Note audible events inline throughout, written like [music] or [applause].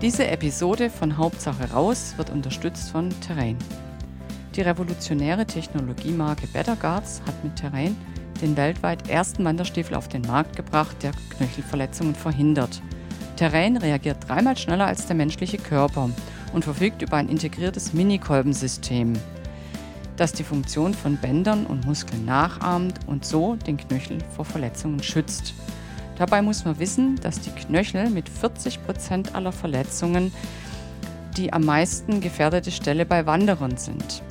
Diese Episode von Hauptsache raus wird unterstützt von Terrain. Die revolutionäre Technologiemarke Better Guards hat mit Terrain den weltweit ersten Wanderstiefel auf den Markt gebracht, der Knöchelverletzungen verhindert. Terrain reagiert dreimal schneller als der menschliche Körper und verfügt über ein integriertes Minikolbensystem, das die Funktion von Bändern und Muskeln nachahmt und so den Knöchel vor Verletzungen schützt. Dabei muss man wissen, dass die Knöchel mit 40 Prozent aller Verletzungen die am meisten gefährdete Stelle bei Wanderern sind.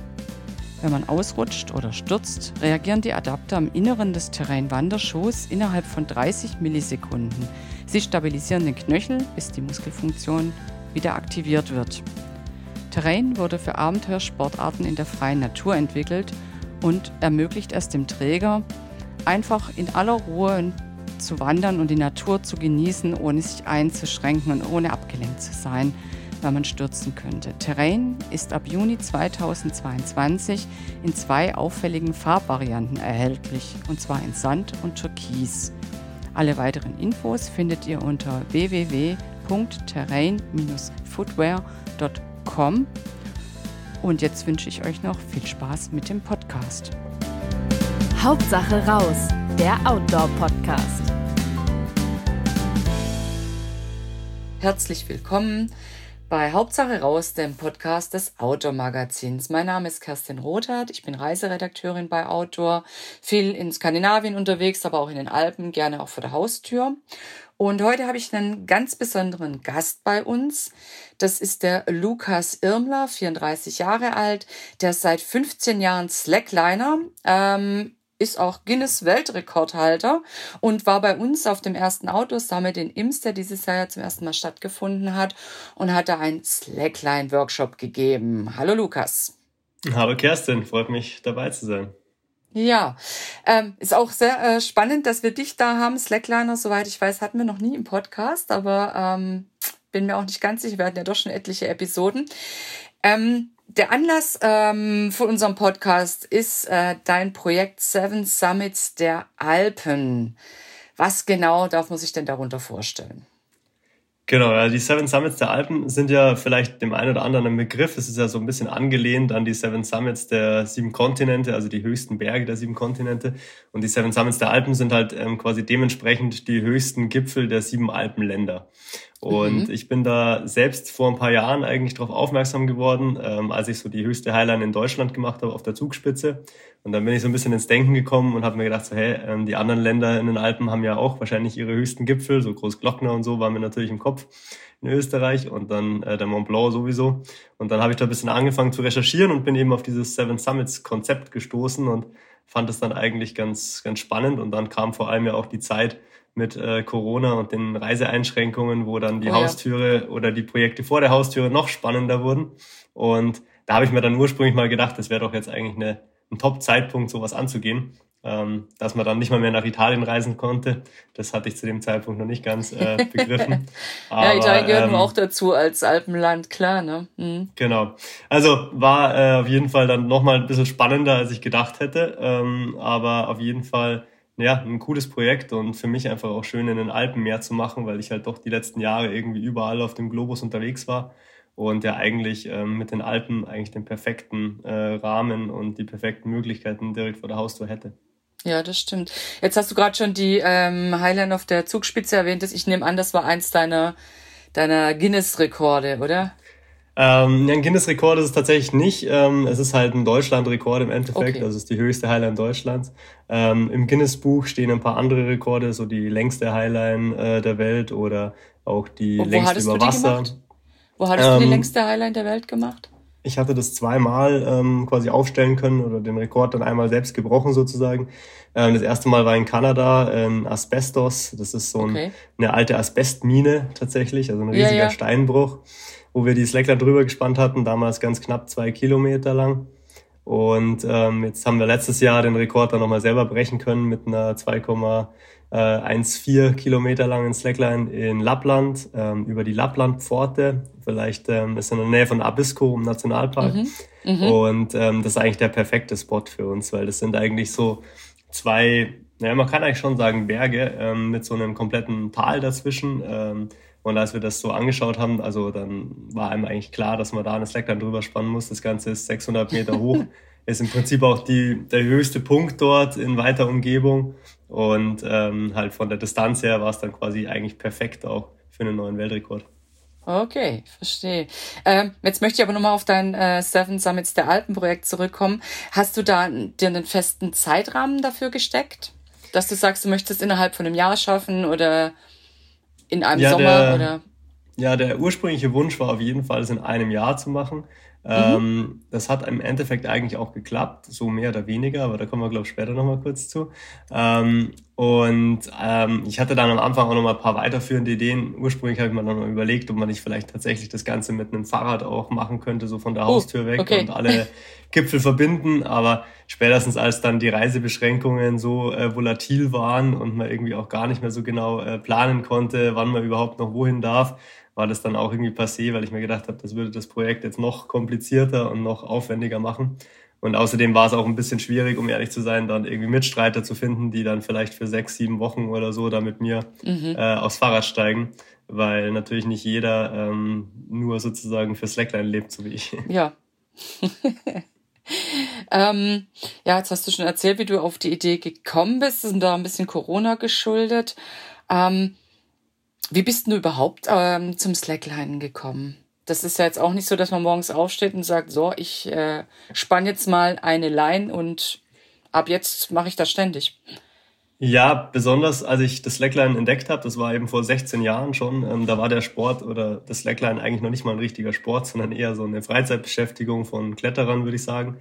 Wenn man ausrutscht oder stürzt, reagieren die Adapter am Inneren des Terrain-Wanderschuhs innerhalb von 30 Millisekunden. Sie stabilisieren den Knöchel, bis die Muskelfunktion wieder aktiviert wird. Terrain wurde für Abenteuersportarten in der freien Natur entwickelt und ermöglicht es dem Träger, einfach in aller Ruhe zu wandern und die Natur zu genießen, ohne sich einzuschränken und ohne abgelenkt zu sein, weil man stürzen könnte. Terrain ist ab Juni 2022 in zwei auffälligen Farbvarianten erhältlich, und zwar in Sand und Türkis. Alle weiteren Infos findet ihr unter www.terrain-footwear.com. Und jetzt wünsche ich euch noch viel Spaß mit dem Podcast. Hauptsache raus, der Outdoor-Podcast. Herzlich willkommen bei Hauptsache raus, dem Podcast des Outdoor Magazins. Mein Name ist Kerstin Rothart, ich bin Reiseredakteurin bei Outdoor, viel in Skandinavien unterwegs, aber auch in den Alpen, gerne auch vor der Haustür. Und heute habe ich einen ganz besonderen Gast bei uns. Das ist der Lukas Irmler, 34 Jahre alt, der seit 15 Jahren Slackliner. Ähm, ist auch Guinness Weltrekordhalter und war bei uns auf dem ersten Outdoor Summit in Ims, der dieses Jahr ja zum ersten Mal stattgefunden hat und hat da einen Slackline Workshop gegeben. Hallo Lukas. Hallo Kerstin, freut mich dabei zu sein. Ja, ähm, ist auch sehr äh, spannend, dass wir dich da haben. Slackliner, soweit ich weiß, hatten wir noch nie im Podcast, aber ähm, bin mir auch nicht ganz sicher. Wir hatten ja doch schon etliche Episoden. Ähm, der Anlass ähm, für unseren Podcast ist äh, dein Projekt Seven Summits der Alpen. Was genau darf man sich denn darunter vorstellen? Genau, ja, die Seven Summits der Alpen sind ja vielleicht dem einen oder anderen ein Begriff. Es ist ja so ein bisschen angelehnt an die Seven Summits der sieben Kontinente, also die höchsten Berge der sieben Kontinente. Und die Seven Summits der Alpen sind halt ähm, quasi dementsprechend die höchsten Gipfel der sieben Alpenländer. Und mhm. ich bin da selbst vor ein paar Jahren eigentlich darauf aufmerksam geworden, ähm, als ich so die höchste Highline in Deutschland gemacht habe auf der Zugspitze. Und dann bin ich so ein bisschen ins Denken gekommen und habe mir gedacht, so, hey, ähm, die anderen Länder in den Alpen haben ja auch wahrscheinlich ihre höchsten Gipfel, so Großglockner und so waren mir natürlich im Kopf in Österreich und dann äh, der Mont Blanc sowieso. Und dann habe ich da ein bisschen angefangen zu recherchieren und bin eben auf dieses Seven Summits Konzept gestoßen und fand es dann eigentlich ganz, ganz spannend. Und dann kam vor allem ja auch die Zeit, mit äh, Corona und den Reiseeinschränkungen, wo dann die oh, Haustüre ja. oder die Projekte vor der Haustüre noch spannender wurden. Und da habe ich mir dann ursprünglich mal gedacht, das wäre doch jetzt eigentlich eine, ein Top-Zeitpunkt, sowas anzugehen. Ähm, dass man dann nicht mal mehr nach Italien reisen konnte. Das hatte ich zu dem Zeitpunkt noch nicht ganz äh, [laughs] begriffen. Aber, ja, Italien gehört ähm, auch dazu als Alpenland, klar, ne? Mhm. Genau. Also war äh, auf jeden Fall dann nochmal ein bisschen spannender, als ich gedacht hätte. Ähm, aber auf jeden Fall ja, ein cooles Projekt und für mich einfach auch schön in den Alpen mehr zu machen, weil ich halt doch die letzten Jahre irgendwie überall auf dem Globus unterwegs war und ja eigentlich ähm, mit den Alpen eigentlich den perfekten äh, Rahmen und die perfekten Möglichkeiten direkt vor der Haustür hätte. Ja, das stimmt. Jetzt hast du gerade schon die ähm, Highline auf der Zugspitze erwähnt. Ich nehme an, das war eins deiner, deiner Guinness-Rekorde, oder? Ähm, ein Guinness-Rekord ist es tatsächlich nicht. Ähm, es ist halt ein Deutschland-Rekord im Endeffekt. Okay. Also es ist die höchste Highline Deutschlands. Ähm, Im Guinness-Buch stehen ein paar andere Rekorde, so die längste Highline äh, der Welt oder auch die Und längste über Wasser. Wo hattest du die ähm, längste Highline der Welt gemacht? Ich hatte das zweimal ähm, quasi aufstellen können oder den Rekord dann einmal selbst gebrochen sozusagen. Ähm, das erste Mal war in Kanada in Asbestos. Das ist so ein, okay. eine alte Asbestmine tatsächlich, also ein riesiger ja, ja. Steinbruch wo wir die Slackler drüber gespannt hatten, damals ganz knapp zwei Kilometer lang. Und ähm, jetzt haben wir letztes Jahr den Rekord dann nochmal selber brechen können mit einer 2,14 Kilometer langen Slackline in Lappland ähm, über die Lapplandpforte. Vielleicht ähm, ist in der Nähe von Abisko im Nationalpark. Mhm. Mhm. Und ähm, das ist eigentlich der perfekte Spot für uns, weil das sind eigentlich so zwei, naja, man kann eigentlich schon sagen Berge ähm, mit so einem kompletten Tal dazwischen. Ähm, Und als wir das so angeschaut haben, also dann war einem eigentlich klar, dass man da eine Slackline drüber spannen muss. Das Ganze ist 600 Meter [laughs] hoch, ist im Prinzip auch die, der höchste Punkt dort in weiter Umgebung. Und ähm, halt von der Distanz her war es dann quasi eigentlich perfekt auch für einen neuen Weltrekord. Okay, verstehe. Ähm, jetzt möchte ich aber nochmal auf dein äh, Seven Summits der Alpen-Projekt zurückkommen. Hast du da dir einen festen Zeitrahmen dafür gesteckt? Dass du sagst, du möchtest innerhalb von einem Jahr schaffen oder in einem ja, Sommer der, oder? Ja, der ursprüngliche Wunsch war auf jeden Fall, es in einem Jahr zu machen. Mhm. Ähm, das hat im Endeffekt eigentlich auch geklappt, so mehr oder weniger, aber da kommen wir, glaube ich, später nochmal kurz zu. Ähm, und ähm, ich hatte dann am Anfang auch nochmal ein paar weiterführende Ideen. Ursprünglich habe ich mir dann noch überlegt, ob man nicht vielleicht tatsächlich das Ganze mit einem Fahrrad auch machen könnte, so von der oh, Haustür weg okay. und alle [laughs] Gipfel verbinden. Aber spätestens als dann die Reisebeschränkungen so äh, volatil waren und man irgendwie auch gar nicht mehr so genau äh, planen konnte, wann man überhaupt noch wohin darf, war das dann auch irgendwie passé, weil ich mir gedacht habe, das würde das Projekt jetzt noch komplizierter und noch aufwendiger machen. Und außerdem war es auch ein bisschen schwierig, um ehrlich zu sein, dann irgendwie Mitstreiter zu finden, die dann vielleicht für sechs, sieben Wochen oder so da mit mir mhm. äh, aufs Fahrrad steigen, weil natürlich nicht jeder ähm, nur sozusagen für Slackline lebt, so wie ich. [laughs] Ja. [laughs] ähm, ja, jetzt hast du schon erzählt, wie du auf die Idee gekommen bist. Das ist da ein bisschen Corona geschuldet. Ähm, wie bist du überhaupt ähm, zum Slackline gekommen? Das ist ja jetzt auch nicht so, dass man morgens aufsteht und sagt, so, ich äh, spann jetzt mal eine Line und ab jetzt mache ich das ständig. Ja, besonders als ich das Slackline entdeckt habe, das war eben vor 16 Jahren schon, ähm, da war der Sport oder das Slackline eigentlich noch nicht mal ein richtiger Sport, sondern eher so eine Freizeitbeschäftigung von Kletterern, würde ich sagen.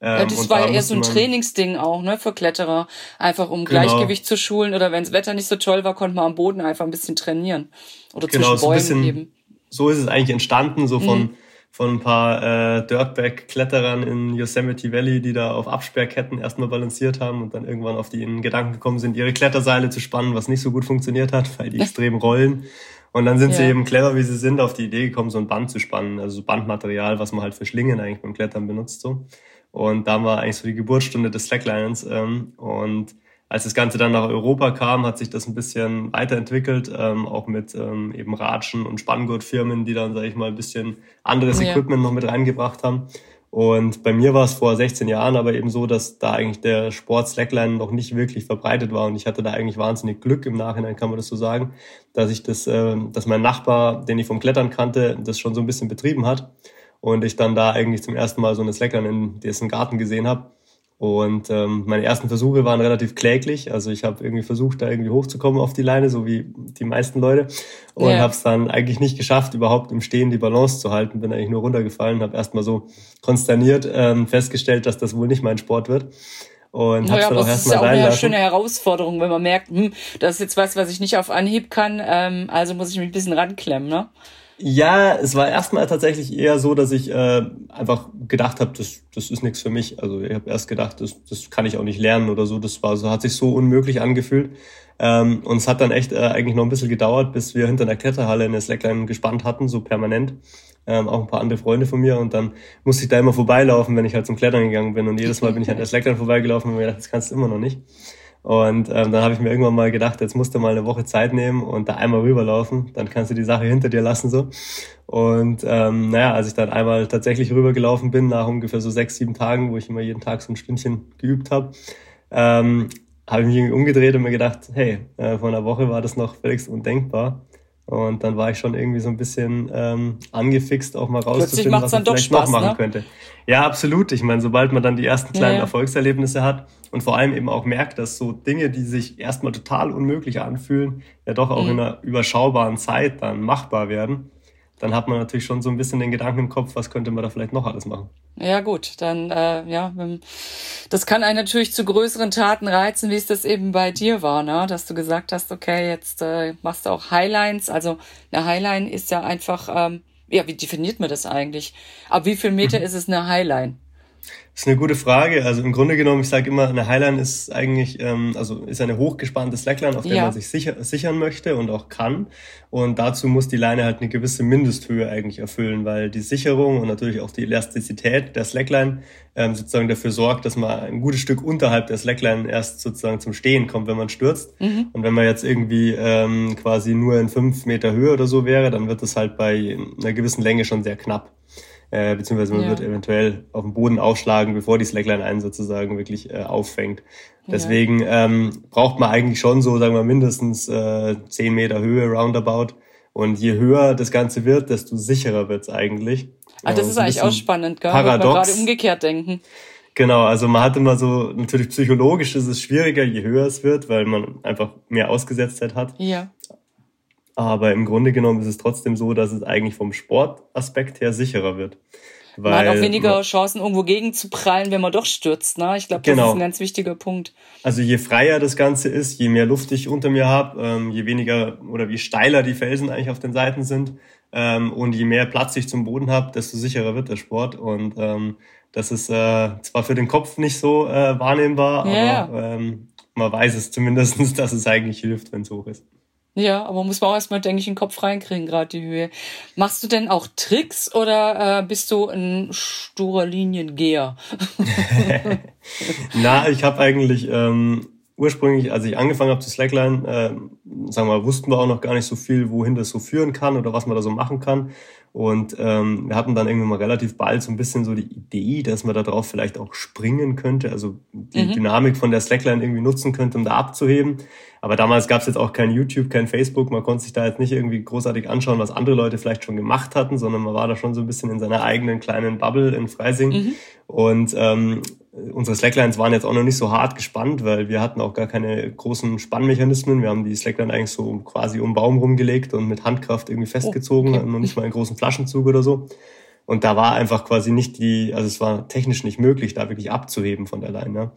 Ähm, ja, das war ja eher so ein Trainingsding auch, ne, für Kletterer. Einfach um genau. Gleichgewicht zu schulen oder wenn das Wetter nicht so toll war, konnte man am Boden einfach ein bisschen trainieren. Oder genau, zwischen Bäumen so bisschen, eben. So ist es eigentlich entstanden, so von, mhm. von ein paar äh, Dirtbag-Kletterern in Yosemite Valley, die da auf Absperrketten erstmal balanciert haben und dann irgendwann auf die in Gedanken gekommen sind, ihre Kletterseile zu spannen, was nicht so gut funktioniert hat, weil die [laughs] extrem rollen. Und dann sind ja. sie eben clever, wie sie sind, auf die Idee gekommen, so ein Band zu spannen, also so Bandmaterial, was man halt für Schlingen eigentlich beim Klettern benutzt so. Und da war eigentlich so die Geburtsstunde des Slacklinens. Ähm, und als das Ganze dann nach Europa kam, hat sich das ein bisschen weiterentwickelt, ähm, auch mit ähm, eben Ratschen und Spanngurtfirmen, die dann, sage ich mal, ein bisschen anderes ja. Equipment noch mit reingebracht haben. Und bei mir war es vor 16 Jahren aber eben so, dass da eigentlich der Sport Slackline noch nicht wirklich verbreitet war und ich hatte da eigentlich wahnsinnig Glück im Nachhinein, kann man das so sagen, dass ich das, äh, dass mein Nachbar, den ich vom Klettern kannte, das schon so ein bisschen betrieben hat und ich dann da eigentlich zum ersten Mal so eine Slackline in dessen Garten gesehen habe. Und ähm, meine ersten Versuche waren relativ kläglich. Also ich habe irgendwie versucht, da irgendwie hochzukommen auf die Leine, so wie die meisten Leute. Und ja. habe es dann eigentlich nicht geschafft, überhaupt im Stehen die Balance zu halten. Bin eigentlich nur runtergefallen, habe erstmal so konsterniert ähm, festgestellt, dass das wohl nicht mein Sport wird. Und naja, hab's dann auch erstmal Das ist ja auch eine lassen. schöne Herausforderung, wenn man merkt, hm, das ist jetzt was, was ich nicht auf Anhieb kann, ähm, also muss ich mich ein bisschen ranklemmen, ne? Ja, es war erstmal tatsächlich eher so, dass ich äh, einfach gedacht habe, das, das ist nichts für mich. Also ich habe erst gedacht, das, das kann ich auch nicht lernen oder so. Das war so, hat sich so unmöglich angefühlt. Ähm, und es hat dann echt äh, eigentlich noch ein bisschen gedauert, bis wir hinter einer Kletterhalle eine Slackline gespannt hatten, so permanent. Ähm, auch ein paar andere Freunde von mir und dann musste ich da immer vorbeilaufen, wenn ich halt zum Klettern gegangen bin. Und jedes Mal bin ich an der [laughs] Slackline vorbeigelaufen und mir gedacht, das kannst du immer noch nicht. Und ähm, dann habe ich mir irgendwann mal gedacht, jetzt musst du mal eine Woche Zeit nehmen und da einmal rüberlaufen, dann kannst du die Sache hinter dir lassen so. Und ähm, naja, als ich dann einmal tatsächlich rübergelaufen bin, nach ungefähr so sechs, sieben Tagen, wo ich immer jeden Tag so ein Stündchen geübt habe, ähm, habe ich mich irgendwie umgedreht und mir gedacht, hey, äh, vor einer Woche war das noch völlig undenkbar. Und dann war ich schon irgendwie so ein bisschen ähm, angefixt, auch mal rauszufinden, was man vielleicht Spaß, noch machen ne? könnte. Ja, absolut. Ich meine, sobald man dann die ersten kleinen ja. Erfolgserlebnisse hat und vor allem eben auch merkt, dass so Dinge, die sich erstmal total unmöglich anfühlen, ja doch auch mhm. in einer überschaubaren Zeit dann machbar werden, dann hat man natürlich schon so ein bisschen den Gedanken im Kopf, was könnte man da vielleicht noch alles machen. Ja gut, dann äh, ja, das kann einen natürlich zu größeren Taten reizen, wie es das eben bei dir war, ne? dass du gesagt hast, okay, jetzt äh, machst du auch Highlines. Also eine Highline ist ja einfach, ähm, ja, wie definiert man das eigentlich? Ab wie viel Meter mhm. ist es eine Highline? Das ist eine gute Frage. Also im Grunde genommen, ich sage immer, eine Highline ist eigentlich, ähm, also ist eine hochgespannte Slackline, auf der ja. man sich sicher, sichern möchte und auch kann. Und dazu muss die Leine halt eine gewisse Mindesthöhe eigentlich erfüllen, weil die Sicherung und natürlich auch die Elastizität der Slackline ähm, sozusagen dafür sorgt, dass man ein gutes Stück unterhalb der Slackline erst sozusagen zum Stehen kommt, wenn man stürzt. Mhm. Und wenn man jetzt irgendwie ähm, quasi nur in fünf Meter Höhe oder so wäre, dann wird es halt bei einer gewissen Länge schon sehr knapp äh, beziehungsweise man ja. wird eventuell auf den Boden aufschlagen, bevor die Slackline einen sozusagen wirklich äh, auffängt. Deswegen ja. ähm, braucht man eigentlich schon so, sagen wir, mindestens äh, 10 Meter Höhe roundabout. Und je höher das Ganze wird, desto sicherer wird's eigentlich. Ah, das ist eigentlich auch spannend, gell? Paradox. Gerade umgekehrt denken. Genau, also man hat immer so, natürlich psychologisch ist es schwieriger, je höher es wird, weil man einfach mehr Ausgesetztheit hat. Ja. Aber im Grunde genommen ist es trotzdem so, dass es eigentlich vom Sportaspekt her sicherer wird. Weil man hat auch weniger man, Chancen, irgendwo gegen zu prallen, wenn man doch stürzt. Ne? Ich glaube, das genau. ist ein ganz wichtiger Punkt. Also je freier das Ganze ist, je mehr Luft ich unter mir habe, ähm, je weniger oder wie steiler die Felsen eigentlich auf den Seiten sind ähm, und je mehr Platz ich zum Boden habe, desto sicherer wird der Sport. Und ähm, das ist äh, zwar für den Kopf nicht so äh, wahrnehmbar, ja. aber ähm, man weiß es zumindestens, [laughs] dass es eigentlich hilft, wenn es hoch ist. Ja, aber muss man auch erstmal, denke ich, in den Kopf reinkriegen, gerade die Höhe. Machst du denn auch Tricks oder äh, bist du ein sturer Liniengeher? [laughs] Na, ich habe eigentlich ähm, ursprünglich, als ich angefangen habe zu Slackline, äh, sagen wir mal, wussten wir auch noch gar nicht so viel, wohin das so führen kann oder was man da so machen kann. Und ähm, wir hatten dann irgendwann mal relativ bald so ein bisschen so die Idee, dass man da drauf vielleicht auch springen könnte, also die mhm. Dynamik von der Slackline irgendwie nutzen könnte, um da abzuheben. Aber damals gab es jetzt auch kein YouTube, kein Facebook. Man konnte sich da jetzt nicht irgendwie großartig anschauen, was andere Leute vielleicht schon gemacht hatten, sondern man war da schon so ein bisschen in seiner eigenen kleinen Bubble in Freising. Mhm. Und ähm, unsere Slacklines waren jetzt auch noch nicht so hart gespannt, weil wir hatten auch gar keine großen Spannmechanismen. Wir haben die Slackline eigentlich so quasi um Baum rumgelegt und mit Handkraft irgendwie festgezogen, oh, okay. noch nicht mal einen großen Flaschenzug oder so. Und da war einfach quasi nicht die, also es war technisch nicht möglich, da wirklich abzuheben von der Line.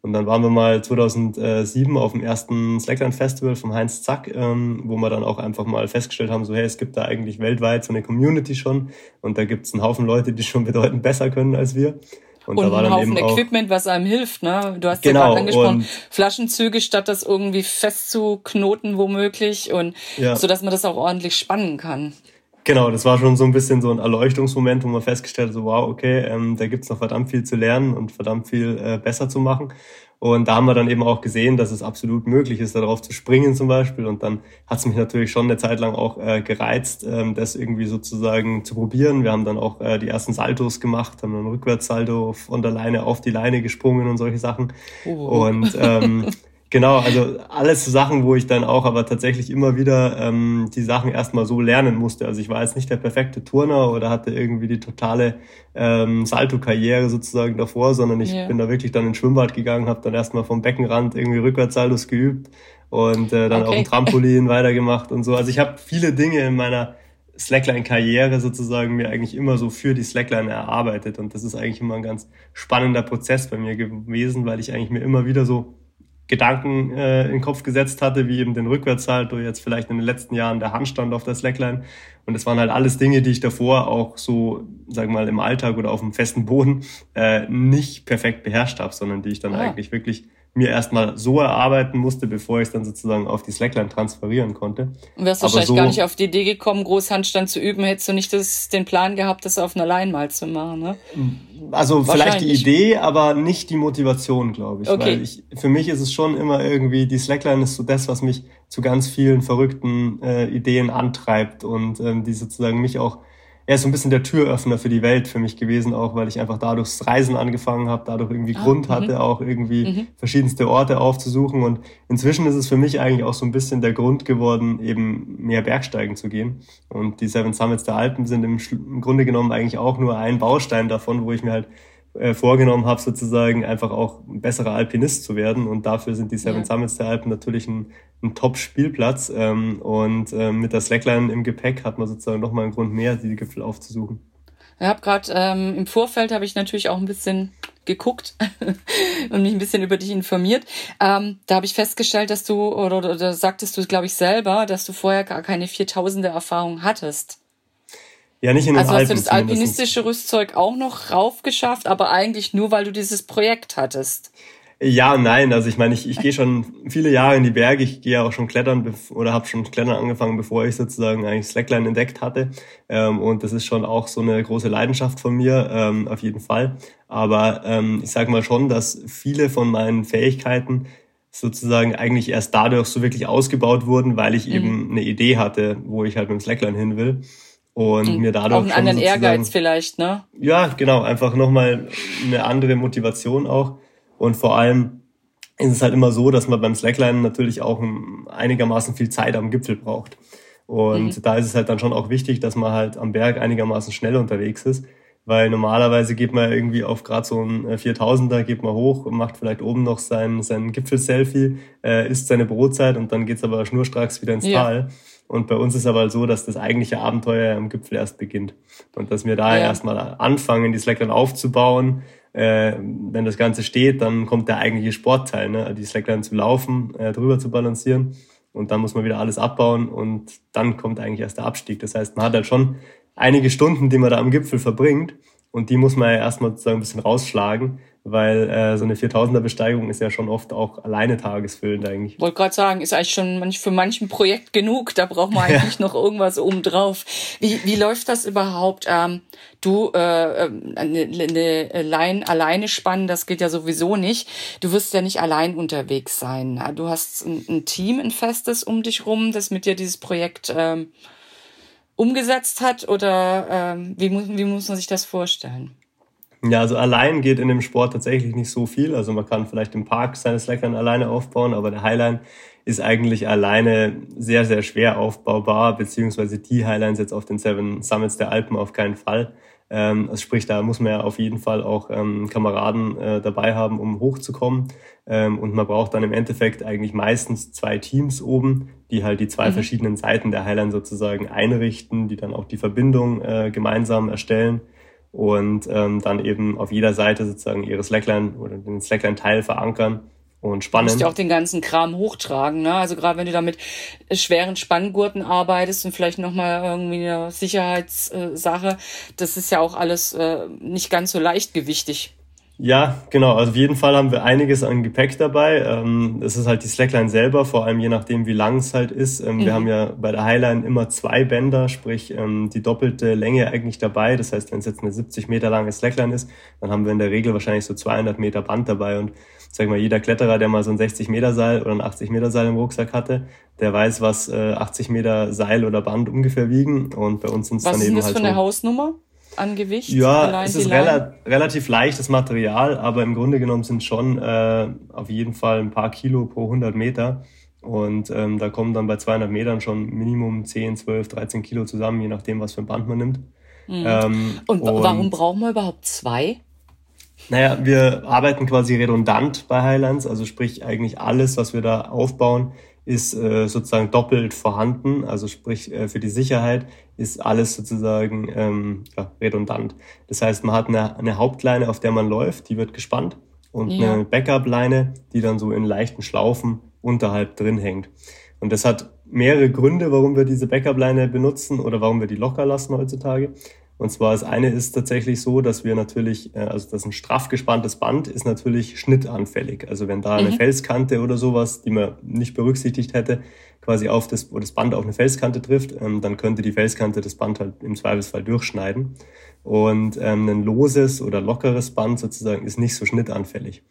Und dann waren wir mal 2007 auf dem ersten Slackline Festival vom Heinz Zack, ähm, wo wir dann auch einfach mal festgestellt haben, so hey, es gibt da eigentlich weltweit so eine Community schon und da gibt es einen Haufen Leute, die schon bedeutend besser können als wir. Und, und da war ein Haufen Equipment, was einem hilft, ne? Du hast genau, ja gerade angesprochen, Flaschenzüge, statt das irgendwie festzuknoten womöglich und ja. so, dass man das auch ordentlich spannen kann. Genau, das war schon so ein bisschen so ein Erleuchtungsmoment, wo man festgestellt hat, so wow, okay, ähm, da gibt's noch verdammt viel zu lernen und verdammt viel äh, besser zu machen. Und da haben wir dann eben auch gesehen, dass es absolut möglich ist, darauf zu springen zum Beispiel. Und dann hat's mich natürlich schon eine Zeit lang auch äh, gereizt, ähm, das irgendwie sozusagen zu probieren. Wir haben dann auch äh, die ersten Saltos gemacht, haben dann Rückwärtssalto von der Leine auf die Leine gesprungen und solche Sachen. Oh. Und ähm, [laughs] Genau, also alles Sachen, wo ich dann auch aber tatsächlich immer wieder ähm, die Sachen erstmal so lernen musste. Also ich war jetzt nicht der perfekte Turner oder hatte irgendwie die totale ähm, Salto-Karriere sozusagen davor, sondern ich yeah. bin da wirklich dann ins Schwimmbad gegangen, habe dann erstmal vom Beckenrand irgendwie Rückwärtssaltos geübt und äh, dann okay. auf dem Trampolin [laughs] weitergemacht und so. Also ich habe viele Dinge in meiner Slackline-Karriere sozusagen mir eigentlich immer so für die Slackline erarbeitet und das ist eigentlich immer ein ganz spannender Prozess bei mir gewesen, weil ich eigentlich mir immer wieder so Gedanken äh, in den Kopf gesetzt hatte, wie eben den Rückwärtssalto, jetzt vielleicht in den letzten Jahren der Handstand auf der Slackline. Und das waren halt alles Dinge, die ich davor auch so, sagen wir mal, im Alltag oder auf dem festen Boden äh, nicht perfekt beherrscht habe, sondern die ich dann ah. eigentlich wirklich mir erstmal so erarbeiten musste, bevor ich es dann sozusagen auf die Slackline transferieren konnte. Und wärst wahrscheinlich so, gar nicht auf die Idee gekommen, Großhandstand zu üben, hättest du nicht das, den Plan gehabt, das auf einer Line mal zu machen, ne? Also vielleicht die Idee, aber nicht die Motivation, glaube ich. Okay. Weil ich, für mich ist es schon immer irgendwie, die Slackline ist so das, was mich zu ganz vielen verrückten äh, Ideen antreibt und ähm, die sozusagen mich auch er ist so ein bisschen der Türöffner für die Welt für mich gewesen, auch weil ich einfach dadurch Reisen angefangen habe, dadurch irgendwie ah, Grund hatte, mhm. auch irgendwie mhm. verschiedenste Orte aufzusuchen. Und inzwischen ist es für mich eigentlich auch so ein bisschen der Grund geworden, eben mehr Bergsteigen zu gehen. Und die Seven Summits der Alpen sind im, im Grunde genommen eigentlich auch nur ein Baustein davon, wo ich mir halt äh, vorgenommen habe, sozusagen einfach auch ein besserer Alpinist zu werden. Und dafür sind die Seven ja. Summits der Alpen natürlich ein, ein Top-Spielplatz. Ähm, und äh, mit der Slackline im Gepäck hat man sozusagen nochmal einen Grund mehr, die Gipfel aufzusuchen. Ich habe gerade ähm, im Vorfeld habe ich natürlich auch ein bisschen geguckt [laughs] und mich ein bisschen über dich informiert. Ähm, da habe ich festgestellt, dass du oder, oder sagtest du, glaube ich selber, dass du vorher gar keine 4000er Erfahrung hattest. Ja, nicht in den also Alpen. Also hast du das alpinistische Rüstzeug auch noch raufgeschafft, aber eigentlich nur, weil du dieses Projekt hattest. Ja nein. Also ich meine, ich, ich gehe schon viele Jahre in die Berge. Ich gehe auch schon klettern oder habe schon klettern angefangen, bevor ich sozusagen eigentlich Slackline entdeckt hatte. Ähm, und das ist schon auch so eine große Leidenschaft von mir, ähm, auf jeden Fall. Aber ähm, ich sage mal schon, dass viele von meinen Fähigkeiten sozusagen eigentlich erst dadurch so wirklich ausgebaut wurden, weil ich mhm. eben eine Idee hatte, wo ich halt mit dem Slackline hin will. Und mhm. mir dadurch. Auch einen anderen Ehrgeiz vielleicht, ne? Ja, genau. Einfach nochmal eine andere Motivation auch. Und vor allem ist es halt immer so, dass man beim Slackline natürlich auch einigermaßen viel Zeit am Gipfel braucht. Und mhm. da ist es halt dann schon auch wichtig, dass man halt am Berg einigermaßen schnell unterwegs ist. Weil normalerweise geht man irgendwie auf gerade so ein 4000er, geht man hoch und macht vielleicht oben noch sein, sein Gipfel-Selfie, äh, isst seine Brotzeit und dann geht's aber schnurstracks wieder ins ja. Tal. Und bei uns ist aber halt so, dass das eigentliche Abenteuer am Gipfel erst beginnt. Und dass wir da ja. erstmal anfangen, die Slackline aufzubauen, äh, wenn das Ganze steht, dann kommt der eigentliche Sportteil, ne? die Slackline zu laufen, äh, drüber zu balancieren und dann muss man wieder alles abbauen und dann kommt eigentlich erst der Abstieg. Das heißt, man hat halt schon einige Stunden, die man da am Gipfel verbringt und die muss man ja erstmal sozusagen ein bisschen rausschlagen, weil äh, so eine 4000er Besteigung ist ja schon oft auch alleine tagesfüllend eigentlich. Wollte gerade sagen, ist eigentlich schon für manchen Projekt genug, da braucht man [laughs] eigentlich ja. noch irgendwas obendrauf. Wie, wie läuft das überhaupt? Ähm, du, äh, ähm, eine, eine Line alleine spannen, das geht ja sowieso nicht. Du wirst ja nicht allein unterwegs sein. Du hast ein, ein Team, ein festes um dich rum, das mit dir dieses Projekt ähm, umgesetzt hat oder ähm, wie, muss, wie muss man sich das vorstellen? Ja, also allein geht in dem Sport tatsächlich nicht so viel. Also man kann vielleicht im Park seine Slackline alleine aufbauen, aber der Highline ist eigentlich alleine sehr, sehr schwer aufbaubar, beziehungsweise die Highlines jetzt auf den Seven Summits der Alpen auf keinen Fall. Ähm, also sprich, da muss man ja auf jeden Fall auch ähm, Kameraden äh, dabei haben, um hochzukommen. Ähm, und man braucht dann im Endeffekt eigentlich meistens zwei Teams oben, die halt die zwei mhm. verschiedenen Seiten der Highline sozusagen einrichten, die dann auch die Verbindung äh, gemeinsam erstellen und ähm, dann eben auf jeder Seite sozusagen ihre Slackline oder den Slackline-Teil verankern und spannend. Du musst ja auch den ganzen Kram hochtragen, ne? Also gerade wenn du da mit schweren Spanngurten arbeitest und vielleicht nochmal irgendwie eine Sicherheitssache, das ist ja auch alles äh, nicht ganz so leichtgewichtig. Ja, genau. Also auf jeden Fall haben wir einiges an Gepäck dabei. Ähm, es ist halt die Slackline selber, vor allem je nachdem, wie lang es halt ist. Ähm, mhm. Wir haben ja bei der Highline immer zwei Bänder, sprich ähm, die doppelte Länge eigentlich dabei. Das heißt, wenn es jetzt eine 70 Meter lange Slackline ist, dann haben wir in der Regel wahrscheinlich so 200 Meter Band dabei. Und sag mal, jeder Kletterer, der mal so ein 60 Meter Seil oder ein 80 Meter Seil im Rucksack hatte, der weiß, was äh, 80 Meter Seil oder Band ungefähr wiegen. Und bei uns sind es dann eben halt. Was ist das für eine Hausnummer? An Gewicht? Ja, es ist rela relativ leichtes Material, aber im Grunde genommen sind schon äh, auf jeden Fall ein paar Kilo pro 100 Meter. Und ähm, da kommen dann bei 200 Metern schon Minimum 10, 12, 13 Kilo zusammen, je nachdem, was für ein Band man nimmt. Mhm. Ähm, und, und warum brauchen wir überhaupt zwei? Naja, wir arbeiten quasi redundant bei Highlands, also sprich eigentlich alles, was wir da aufbauen, ist äh, sozusagen doppelt vorhanden. Also sprich, äh, für die Sicherheit ist alles sozusagen ähm, ja, redundant. Das heißt, man hat eine, eine Hauptleine, auf der man läuft, die wird gespannt und ja. eine Backup-Leine, die dann so in leichten Schlaufen unterhalb drin hängt. Und das hat mehrere Gründe, warum wir diese Backup-Leine benutzen oder warum wir die locker lassen heutzutage. Und zwar das eine ist tatsächlich so, dass wir natürlich, äh, also das ein straff gespanntes Band ist natürlich schnittanfällig. Also wenn da eine mhm. Felskante oder sowas, die man nicht berücksichtigt hätte, quasi auf das, wo das Band auf eine Felskante trifft, ähm, dann könnte die Felskante das Band halt im Zweifelsfall durchschneiden. Und ähm, ein loses oder lockeres Band sozusagen ist nicht so schnittanfällig.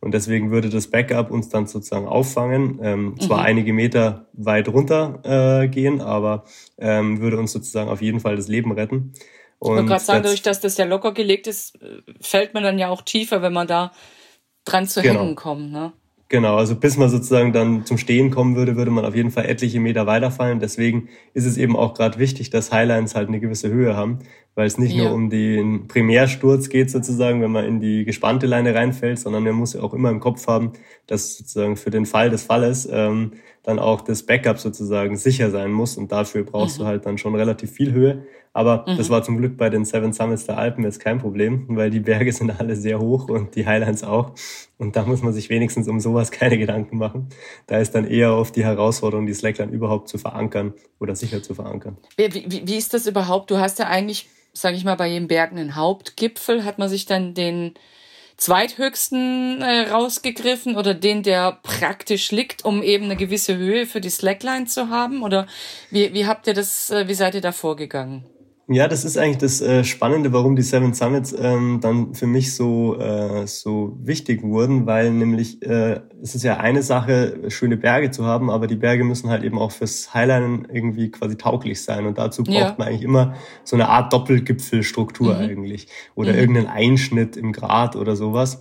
Und deswegen würde das Backup uns dann sozusagen auffangen, ähm, mhm. zwar einige Meter weit runter äh, gehen, aber ähm, würde uns sozusagen auf jeden Fall das Leben retten. Und ich wollte gerade sagen, dadurch, dass das ja locker gelegt ist, fällt man dann ja auch tiefer, wenn man da dran zu genau. hängen kommt. Ne? Genau, also bis man sozusagen dann zum Stehen kommen würde, würde man auf jeden Fall etliche Meter weiterfallen. Deswegen ist es eben auch gerade wichtig, dass Highlines halt eine gewisse Höhe haben, weil es nicht ja. nur um den Primärsturz geht sozusagen, wenn man in die gespannte Leine reinfällt, sondern man muss ja auch immer im Kopf haben, dass sozusagen für den Fall des Falles ähm, dann auch das Backup sozusagen sicher sein muss und dafür brauchst mhm. du halt dann schon relativ viel Höhe. Aber mhm. das war zum Glück bei den Seven Summits der Alpen jetzt kein Problem, weil die Berge sind alle sehr hoch und die Highlands auch. Und da muss man sich wenigstens um sowas keine Gedanken machen. Da ist dann eher auf die Herausforderung, die Slackline überhaupt zu verankern oder sicher zu verankern. Wie, wie, wie ist das überhaupt? Du hast ja eigentlich, sage ich mal, bei jedem Berg einen Hauptgipfel. Hat man sich dann den zweithöchsten äh, rausgegriffen oder den, der praktisch liegt, um eben eine gewisse Höhe für die Slackline zu haben? Oder wie, wie habt ihr das, äh, wie seid ihr da vorgegangen? Ja, das ist eigentlich das äh, Spannende, warum die Seven Summits ähm, dann für mich so äh, so wichtig wurden, weil nämlich äh, es ist ja eine Sache, schöne Berge zu haben, aber die Berge müssen halt eben auch fürs Highlinen irgendwie quasi tauglich sein und dazu braucht ja. man eigentlich immer so eine Art Doppelgipfelstruktur mhm. eigentlich oder mhm. irgendeinen Einschnitt im Grat oder sowas.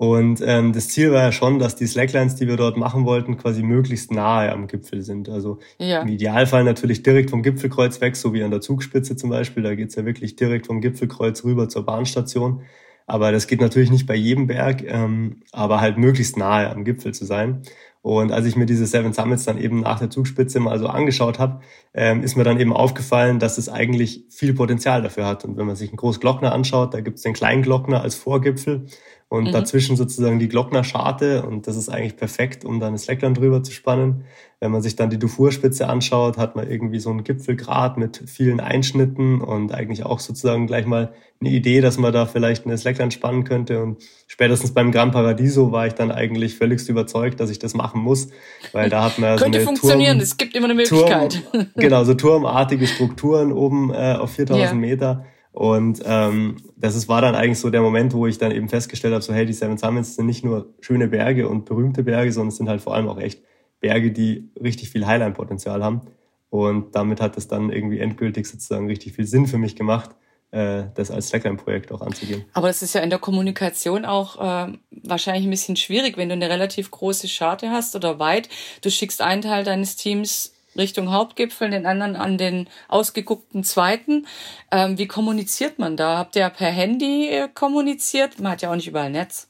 Und ähm, das Ziel war ja schon, dass die Slacklines, die wir dort machen wollten, quasi möglichst nahe am Gipfel sind. Also ja. im Idealfall natürlich direkt vom Gipfelkreuz weg, so wie an der Zugspitze zum Beispiel. Da geht's ja wirklich direkt vom Gipfelkreuz rüber zur Bahnstation. Aber das geht natürlich nicht bei jedem Berg, ähm, aber halt möglichst nahe am Gipfel zu sein. Und als ich mir diese Seven Summits dann eben nach der Zugspitze mal so angeschaut habe, ähm, ist mir dann eben aufgefallen, dass es eigentlich viel Potenzial dafür hat. Und wenn man sich einen Großglockner anschaut, da gibt's den Kleinglockner als Vorgipfel und mhm. dazwischen sozusagen die Glocknerscharte und das ist eigentlich perfekt, um dann das Slackline drüber zu spannen. Wenn man sich dann die Dufourspitze anschaut, hat man irgendwie so einen Gipfelgrat mit vielen Einschnitten und eigentlich auch sozusagen gleich mal eine Idee, dass man da vielleicht eine Slackline spannen könnte und spätestens beim Gran Paradiso war ich dann eigentlich völligst überzeugt, dass ich das machen muss, weil da hat man so eine funktionieren, Turm, es gibt immer eine Möglichkeit. Turm, genau, so turmartige Strukturen oben äh, auf 4000 ja. Meter und ähm, das ist, war dann eigentlich so der Moment, wo ich dann eben festgestellt habe, so hey, die Seven Summits sind nicht nur schöne Berge und berühmte Berge, sondern es sind halt vor allem auch echt Berge, die richtig viel Highline-Potenzial haben. Und damit hat es dann irgendwie endgültig sozusagen richtig viel Sinn für mich gemacht, äh, das als Slackline-Projekt auch anzugehen. Aber das ist ja in der Kommunikation auch äh, wahrscheinlich ein bisschen schwierig, wenn du eine relativ große Scharte hast oder weit. Du schickst einen Teil deines Teams Richtung Hauptgipfel, den anderen an den ausgeguckten zweiten. Ähm, wie kommuniziert man da? Habt ihr per Handy äh, kommuniziert? Man hat ja auch nicht überall Netz.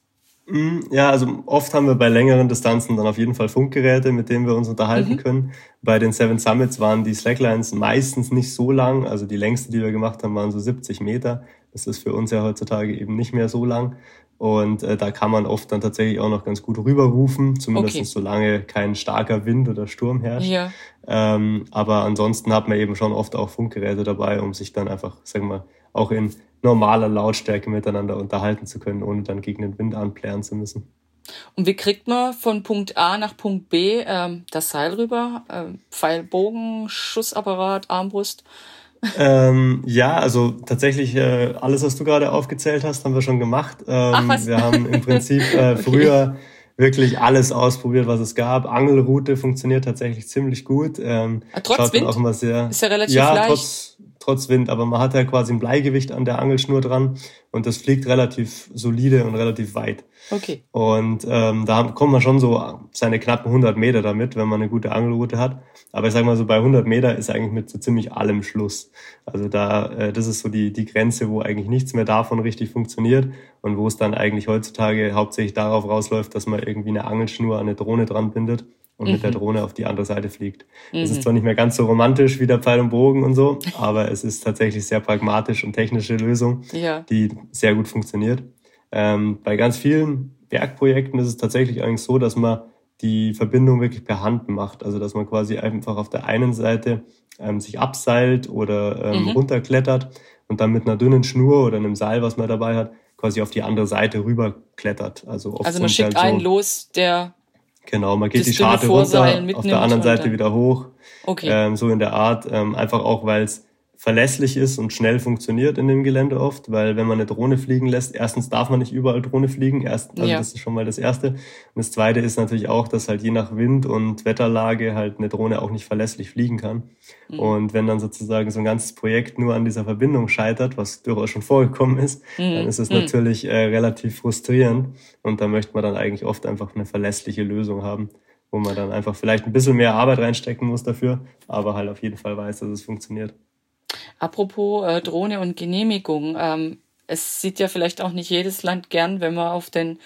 Mm, ja, also oft haben wir bei längeren Distanzen dann auf jeden Fall Funkgeräte, mit denen wir uns unterhalten mhm. können. Bei den Seven Summits waren die Slacklines meistens nicht so lang. Also die längste, die wir gemacht haben, waren so 70 Meter. Das ist für uns ja heutzutage eben nicht mehr so lang. Und äh, da kann man oft dann tatsächlich auch noch ganz gut rüberrufen, zumindest okay. solange kein starker Wind oder Sturm herrscht. Ja. Ähm, aber ansonsten hat man eben schon oft auch Funkgeräte dabei, um sich dann einfach, sagen wir mal, auch in normaler Lautstärke miteinander unterhalten zu können, ohne dann gegen den Wind anplären zu müssen. Und wie kriegt man von Punkt A nach Punkt B ähm, das Seil rüber? Ähm, Pfeilbogen, Schussapparat, Armbrust? Ähm, ja, also tatsächlich äh, alles, was du gerade aufgezählt hast, haben wir schon gemacht. Ähm, Ach? Wir haben im Prinzip äh, [laughs] okay. früher wirklich alles ausprobiert, was es gab. Angelroute funktioniert tatsächlich ziemlich gut. Ähm, ah, trotz Wind? Auch immer sehr, ist ja relativ ja, leicht. Trotz, trotz Wind, aber man hat ja quasi ein Bleigewicht an der Angelschnur dran und das fliegt relativ solide und relativ weit. Okay. Und ähm, da kommt man schon so seine knappen 100 Meter damit, wenn man eine gute Angelroute hat. Aber ich sag mal so, bei 100 Meter ist eigentlich mit so ziemlich allem Schluss. Also da, äh, das ist so die, die Grenze, wo eigentlich nichts mehr davon richtig funktioniert und wo es dann eigentlich heutzutage hauptsächlich darauf rausläuft, dass man irgendwie eine Angelschnur an eine Drohne dran bindet und mhm. mit der mhm. Drohne auf die andere Seite fliegt. Es mhm. ist zwar nicht mehr ganz so romantisch wie der Pfeil und Bogen und so, aber es ist tatsächlich sehr pragmatisch und technische Lösung, ja. die sehr gut funktioniert. Ähm, bei ganz vielen Bergprojekten ist es tatsächlich eigentlich so, dass man die Verbindung wirklich per Hand macht. Also dass man quasi einfach auf der einen Seite ähm, sich abseilt oder ähm, mhm. runterklettert und dann mit einer dünnen Schnur oder einem Seil, was man dabei hat, quasi auf die andere Seite rüberklettert. Also, also man schickt halt so, einen los, der Genau, man geht die Scharte runter, auf der anderen Seite wieder hoch. Okay. Ähm, so in der Art, ähm, einfach auch, weil es verlässlich ist und schnell funktioniert in dem Gelände oft, weil wenn man eine Drohne fliegen lässt, erstens darf man nicht überall Drohne fliegen, erst, also ja. das ist schon mal das Erste. Und das Zweite ist natürlich auch, dass halt je nach Wind und Wetterlage halt eine Drohne auch nicht verlässlich fliegen kann. Mhm. Und wenn dann sozusagen so ein ganzes Projekt nur an dieser Verbindung scheitert, was durchaus schon vorgekommen ist, mhm. dann ist es mhm. natürlich äh, relativ frustrierend und da möchte man dann eigentlich oft einfach eine verlässliche Lösung haben wo man dann einfach vielleicht ein bisschen mehr Arbeit reinstecken muss dafür, aber halt auf jeden Fall weiß, dass es funktioniert. Apropos äh, Drohne und Genehmigung. Ähm, es sieht ja vielleicht auch nicht jedes Land gern, wenn man auf den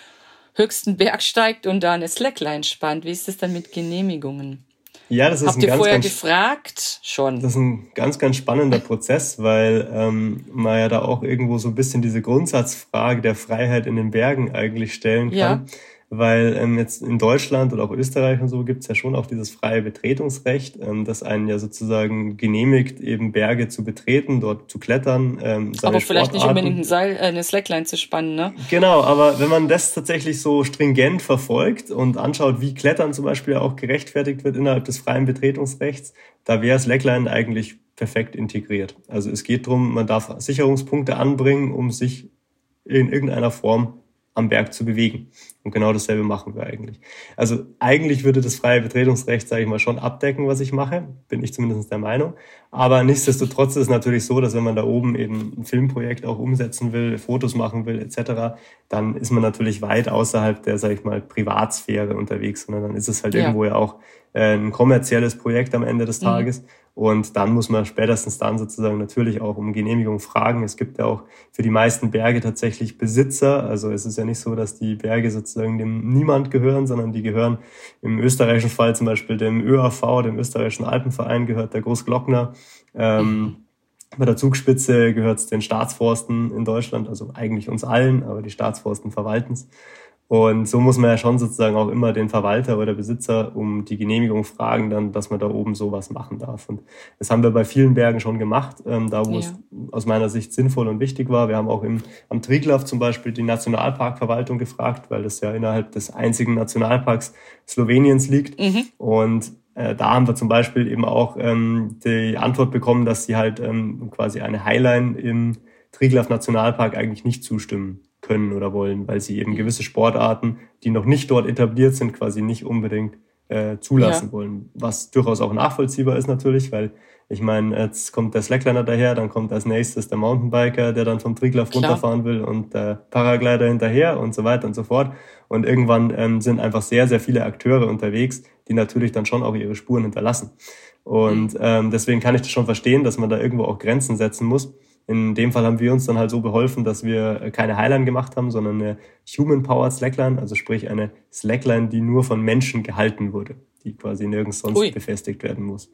höchsten Berg steigt und da eine Slackline spannt. Wie ist es dann mit Genehmigungen? Ja, das ist Habt ein ihr ganz, vorher ganz, gefragt? Schon. Das ist ein ganz, ganz spannender Prozess, weil ähm, man ja da auch irgendwo so ein bisschen diese Grundsatzfrage der Freiheit in den Bergen eigentlich stellen kann. Ja weil ähm, jetzt in Deutschland oder auch Österreich und so gibt es ja schon auch dieses freie Betretungsrecht, ähm, das einen ja sozusagen genehmigt, eben Berge zu betreten, dort zu klettern. Ähm, aber vielleicht Sportarten. nicht unbedingt ein Seil, äh, eine Slackline zu spannen, ne? Genau, aber wenn man das tatsächlich so stringent verfolgt und anschaut, wie Klettern zum Beispiel auch gerechtfertigt wird innerhalb des freien Betretungsrechts, da wäre Slackline eigentlich perfekt integriert. Also es geht darum, man darf Sicherungspunkte anbringen, um sich in irgendeiner Form am Berg zu bewegen. Und genau dasselbe machen wir eigentlich. Also eigentlich würde das freie Betretungsrecht, sage ich mal, schon abdecken, was ich mache, bin ich zumindest der Meinung. Aber nichtsdestotrotz ist es natürlich so, dass wenn man da oben eben ein Filmprojekt auch umsetzen will, Fotos machen will etc., dann ist man natürlich weit außerhalb der, sage ich mal, Privatsphäre unterwegs, sondern dann ist es halt ja. irgendwo ja auch äh, ein kommerzielles Projekt am Ende des mhm. Tages. Mhm. Und dann muss man spätestens dann sozusagen natürlich auch um Genehmigung fragen. Es gibt ja auch für die meisten Berge tatsächlich Besitzer. Also es ist ja nicht so, dass die Berge sozusagen dem niemand gehören, sondern die gehören im österreichischen Fall zum Beispiel dem ÖAV, dem österreichischen Alpenverein gehört der Großglockner. Ähm, bei der Zugspitze gehört es den Staatsforsten in Deutschland, also eigentlich uns allen, aber die Staatsforsten verwalten es. Und so muss man ja schon sozusagen auch immer den Verwalter oder Besitzer um die Genehmigung fragen, dann, dass man da oben sowas machen darf. Und das haben wir bei vielen Bergen schon gemacht, ähm, da wo ja. es aus meiner Sicht sinnvoll und wichtig war. Wir haben auch im, am Triglav zum Beispiel die Nationalparkverwaltung gefragt, weil das ja innerhalb des einzigen Nationalparks Sloweniens liegt. Mhm. Und äh, da haben wir zum Beispiel eben auch ähm, die Antwort bekommen, dass sie halt ähm, quasi eine Highline im Triglav Nationalpark eigentlich nicht zustimmen können oder wollen, weil sie eben mhm. gewisse Sportarten, die noch nicht dort etabliert sind, quasi nicht unbedingt äh, zulassen ja. wollen. Was durchaus auch nachvollziehbar ist natürlich, weil ich meine, jetzt kommt der Slackliner daher, dann kommt als nächstes der Mountainbiker, der dann vom Triglav runterfahren will und der Paraglider hinterher und so weiter und so fort. Und irgendwann ähm, sind einfach sehr, sehr viele Akteure unterwegs, die natürlich dann schon auch ihre Spuren hinterlassen. Und mhm. ähm, deswegen kann ich das schon verstehen, dass man da irgendwo auch Grenzen setzen muss. In dem Fall haben wir uns dann halt so beholfen, dass wir keine Highline gemacht haben, sondern eine Human-Powered Slackline, also sprich eine Slackline, die nur von Menschen gehalten wurde, die quasi nirgends sonst Ui. befestigt werden muss.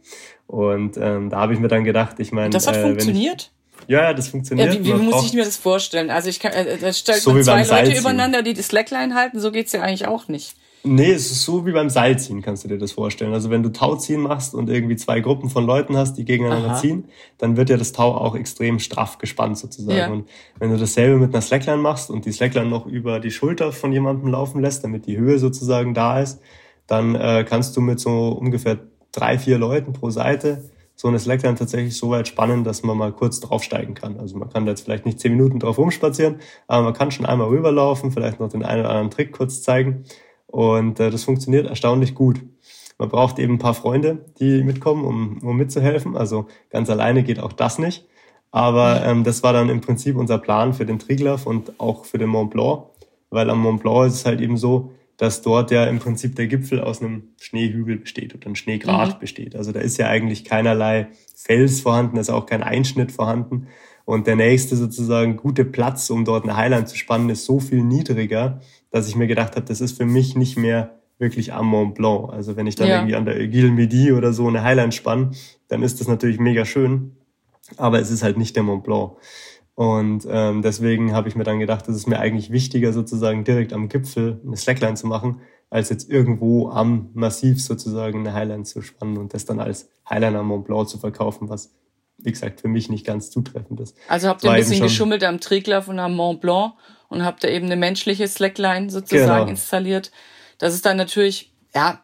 Und ähm, da habe ich mir dann gedacht, ich meine, das hat äh, funktioniert. Ich, ja, das funktioniert. Ja, wie, wie muss ich mir das vorstellen? Also ich kann, äh, da stellt so man zwei Leute übereinander, die die Slackline halten, so geht's ja eigentlich auch nicht. Nee, es ist so wie beim Seilziehen, kannst du dir das vorstellen. Also wenn du Tauziehen machst und irgendwie zwei Gruppen von Leuten hast, die gegeneinander Aha. ziehen, dann wird ja das Tau auch extrem straff gespannt sozusagen. Ja. Und wenn du dasselbe mit einer Slackline machst und die Slackline noch über die Schulter von jemandem laufen lässt, damit die Höhe sozusagen da ist, dann äh, kannst du mit so ungefähr drei, vier Leuten pro Seite so eine Slackline tatsächlich so weit spannen, dass man mal kurz draufsteigen kann. Also man kann da jetzt vielleicht nicht zehn Minuten drauf rumspazieren, aber man kann schon einmal rüberlaufen, vielleicht noch den einen oder anderen Trick kurz zeigen. Und äh, das funktioniert erstaunlich gut. Man braucht eben ein paar Freunde, die mitkommen, um, um mitzuhelfen. Also ganz alleine geht auch das nicht. Aber ähm, das war dann im Prinzip unser Plan für den Triglav und auch für den Mont Blanc. Weil am Mont Blanc ist es halt eben so, dass dort ja im Prinzip der Gipfel aus einem Schneehügel besteht oder ein Schneegrat mhm. besteht. Also da ist ja eigentlich keinerlei Fels vorhanden, ist auch kein Einschnitt vorhanden. Und der nächste sozusagen gute Platz, um dort eine Highline zu spannen, ist so viel niedriger, dass ich mir gedacht habe, das ist für mich nicht mehr wirklich am Mont Blanc. Also wenn ich dann ja. irgendwie an der Aiguille Midi oder so eine Highline spann, dann ist das natürlich mega schön, aber es ist halt nicht der Mont Blanc. Und ähm, deswegen habe ich mir dann gedacht, es ist mir eigentlich wichtiger, sozusagen direkt am Gipfel eine Slackline zu machen, als jetzt irgendwo am Massiv sozusagen eine Highline zu spannen und das dann als Highline am Mont Blanc zu verkaufen, was wie gesagt für mich nicht ganz zutreffend ist. Also habt ihr ein bisschen geschummelt am Triglav und am Mont Blanc und habt da eben eine menschliche Slackline sozusagen genau. installiert. Das ist dann natürlich, ja,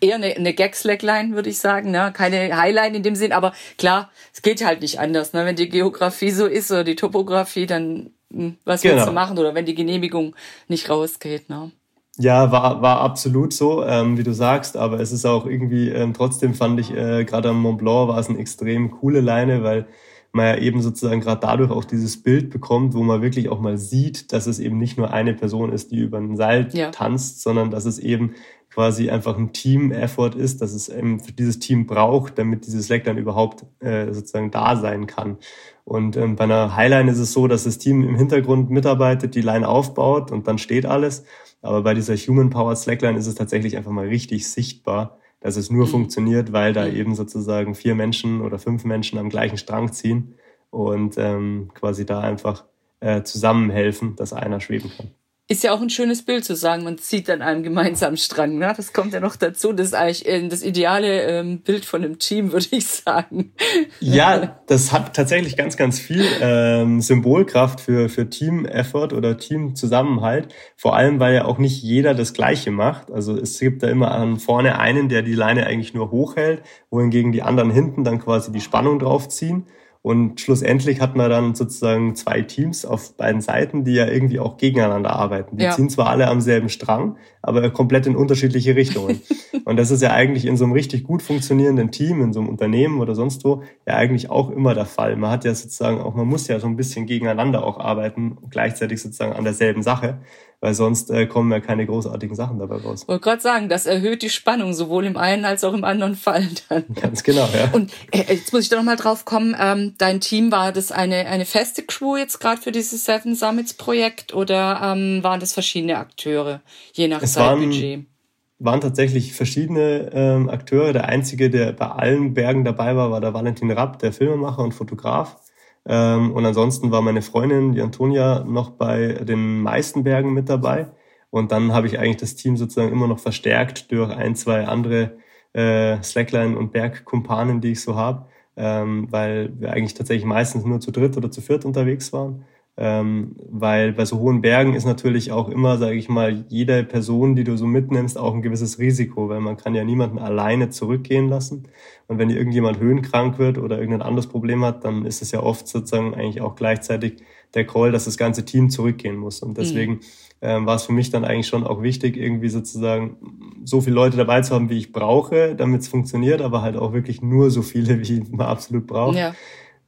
eher eine, eine Gag-Slackline, würde ich sagen, ne? keine Highline in dem Sinn, aber klar, es geht halt nicht anders. Ne? Wenn die Geografie so ist oder die Topografie, dann hm, was genau. willst du machen? Oder wenn die Genehmigung nicht rausgeht. Ne? Ja, war, war absolut so, ähm, wie du sagst, aber es ist auch irgendwie, ähm, trotzdem fand ich, äh, gerade am Mont Blanc war es eine extrem coole Leine, weil man ja eben sozusagen gerade dadurch auch dieses Bild bekommt, wo man wirklich auch mal sieht, dass es eben nicht nur eine Person ist, die über ein Seil ja. tanzt, sondern dass es eben quasi einfach ein Team-Effort ist, dass es eben dieses Team braucht, damit dieses Slack dann überhaupt äh, sozusagen da sein kann. Und ähm, bei einer Highline ist es so, dass das Team im Hintergrund mitarbeitet, die Line aufbaut und dann steht alles. Aber bei dieser Human Powered Slackline ist es tatsächlich einfach mal richtig sichtbar, dass es nur mhm. funktioniert, weil da mhm. eben sozusagen vier Menschen oder fünf Menschen am gleichen Strang ziehen und ähm, quasi da einfach äh, zusammenhelfen, dass einer schweben kann. Ist ja auch ein schönes Bild zu sagen, man zieht an einem gemeinsamen Strang. Ne? Das kommt ja noch dazu. Das ist eigentlich äh, das ideale ähm, Bild von einem Team, [laughs] würde ich sagen. Ja, das hat tatsächlich ganz, ganz viel ähm, Symbolkraft für, für Team-Effort oder Team-Zusammenhalt. Vor allem, weil ja auch nicht jeder das Gleiche macht. Also es gibt da immer an vorne einen, der die Leine eigentlich nur hochhält, wohingegen die anderen hinten dann quasi die Spannung draufziehen. Und schlussendlich hat man dann sozusagen zwei Teams auf beiden Seiten, die ja irgendwie auch gegeneinander arbeiten. Die ja. ziehen zwar alle am selben Strang, aber komplett in unterschiedliche Richtungen. [laughs] und das ist ja eigentlich in so einem richtig gut funktionierenden Team, in so einem Unternehmen oder sonst wo, ja eigentlich auch immer der Fall. Man hat ja sozusagen auch, man muss ja so ein bisschen gegeneinander auch arbeiten, gleichzeitig sozusagen an derselben Sache weil sonst äh, kommen ja keine großartigen Sachen dabei raus. Ich wollte gerade sagen, das erhöht die Spannung sowohl im einen als auch im anderen Fall dann. Ganz genau, ja. Und äh, jetzt muss ich da nochmal drauf kommen, ähm, dein Team, war das eine, eine feste Crew jetzt gerade für dieses Seven Summits Projekt oder ähm, waren das verschiedene Akteure, je nach es Zeitbudget? Waren, waren tatsächlich verschiedene ähm, Akteure. Der einzige, der bei allen Bergen dabei war, war der Valentin Rapp, der Filmemacher und Fotograf. Ähm, und ansonsten war meine Freundin, die Antonia, noch bei den meisten Bergen mit dabei. Und dann habe ich eigentlich das Team sozusagen immer noch verstärkt durch ein, zwei andere äh, Slackline- und Bergkumpanen, die ich so habe, ähm, weil wir eigentlich tatsächlich meistens nur zu dritt oder zu viert unterwegs waren. Ähm, weil bei so hohen Bergen ist natürlich auch immer, sage ich mal, jede Person, die du so mitnimmst, auch ein gewisses Risiko, weil man kann ja niemanden alleine zurückgehen lassen. Und wenn irgendjemand höhenkrank wird oder irgendein anderes Problem hat, dann ist es ja oft sozusagen eigentlich auch gleichzeitig der Call, dass das ganze Team zurückgehen muss. Und deswegen mhm. ähm, war es für mich dann eigentlich schon auch wichtig, irgendwie sozusagen so viele Leute dabei zu haben, wie ich brauche, damit es funktioniert, aber halt auch wirklich nur so viele, wie man absolut braucht. Ja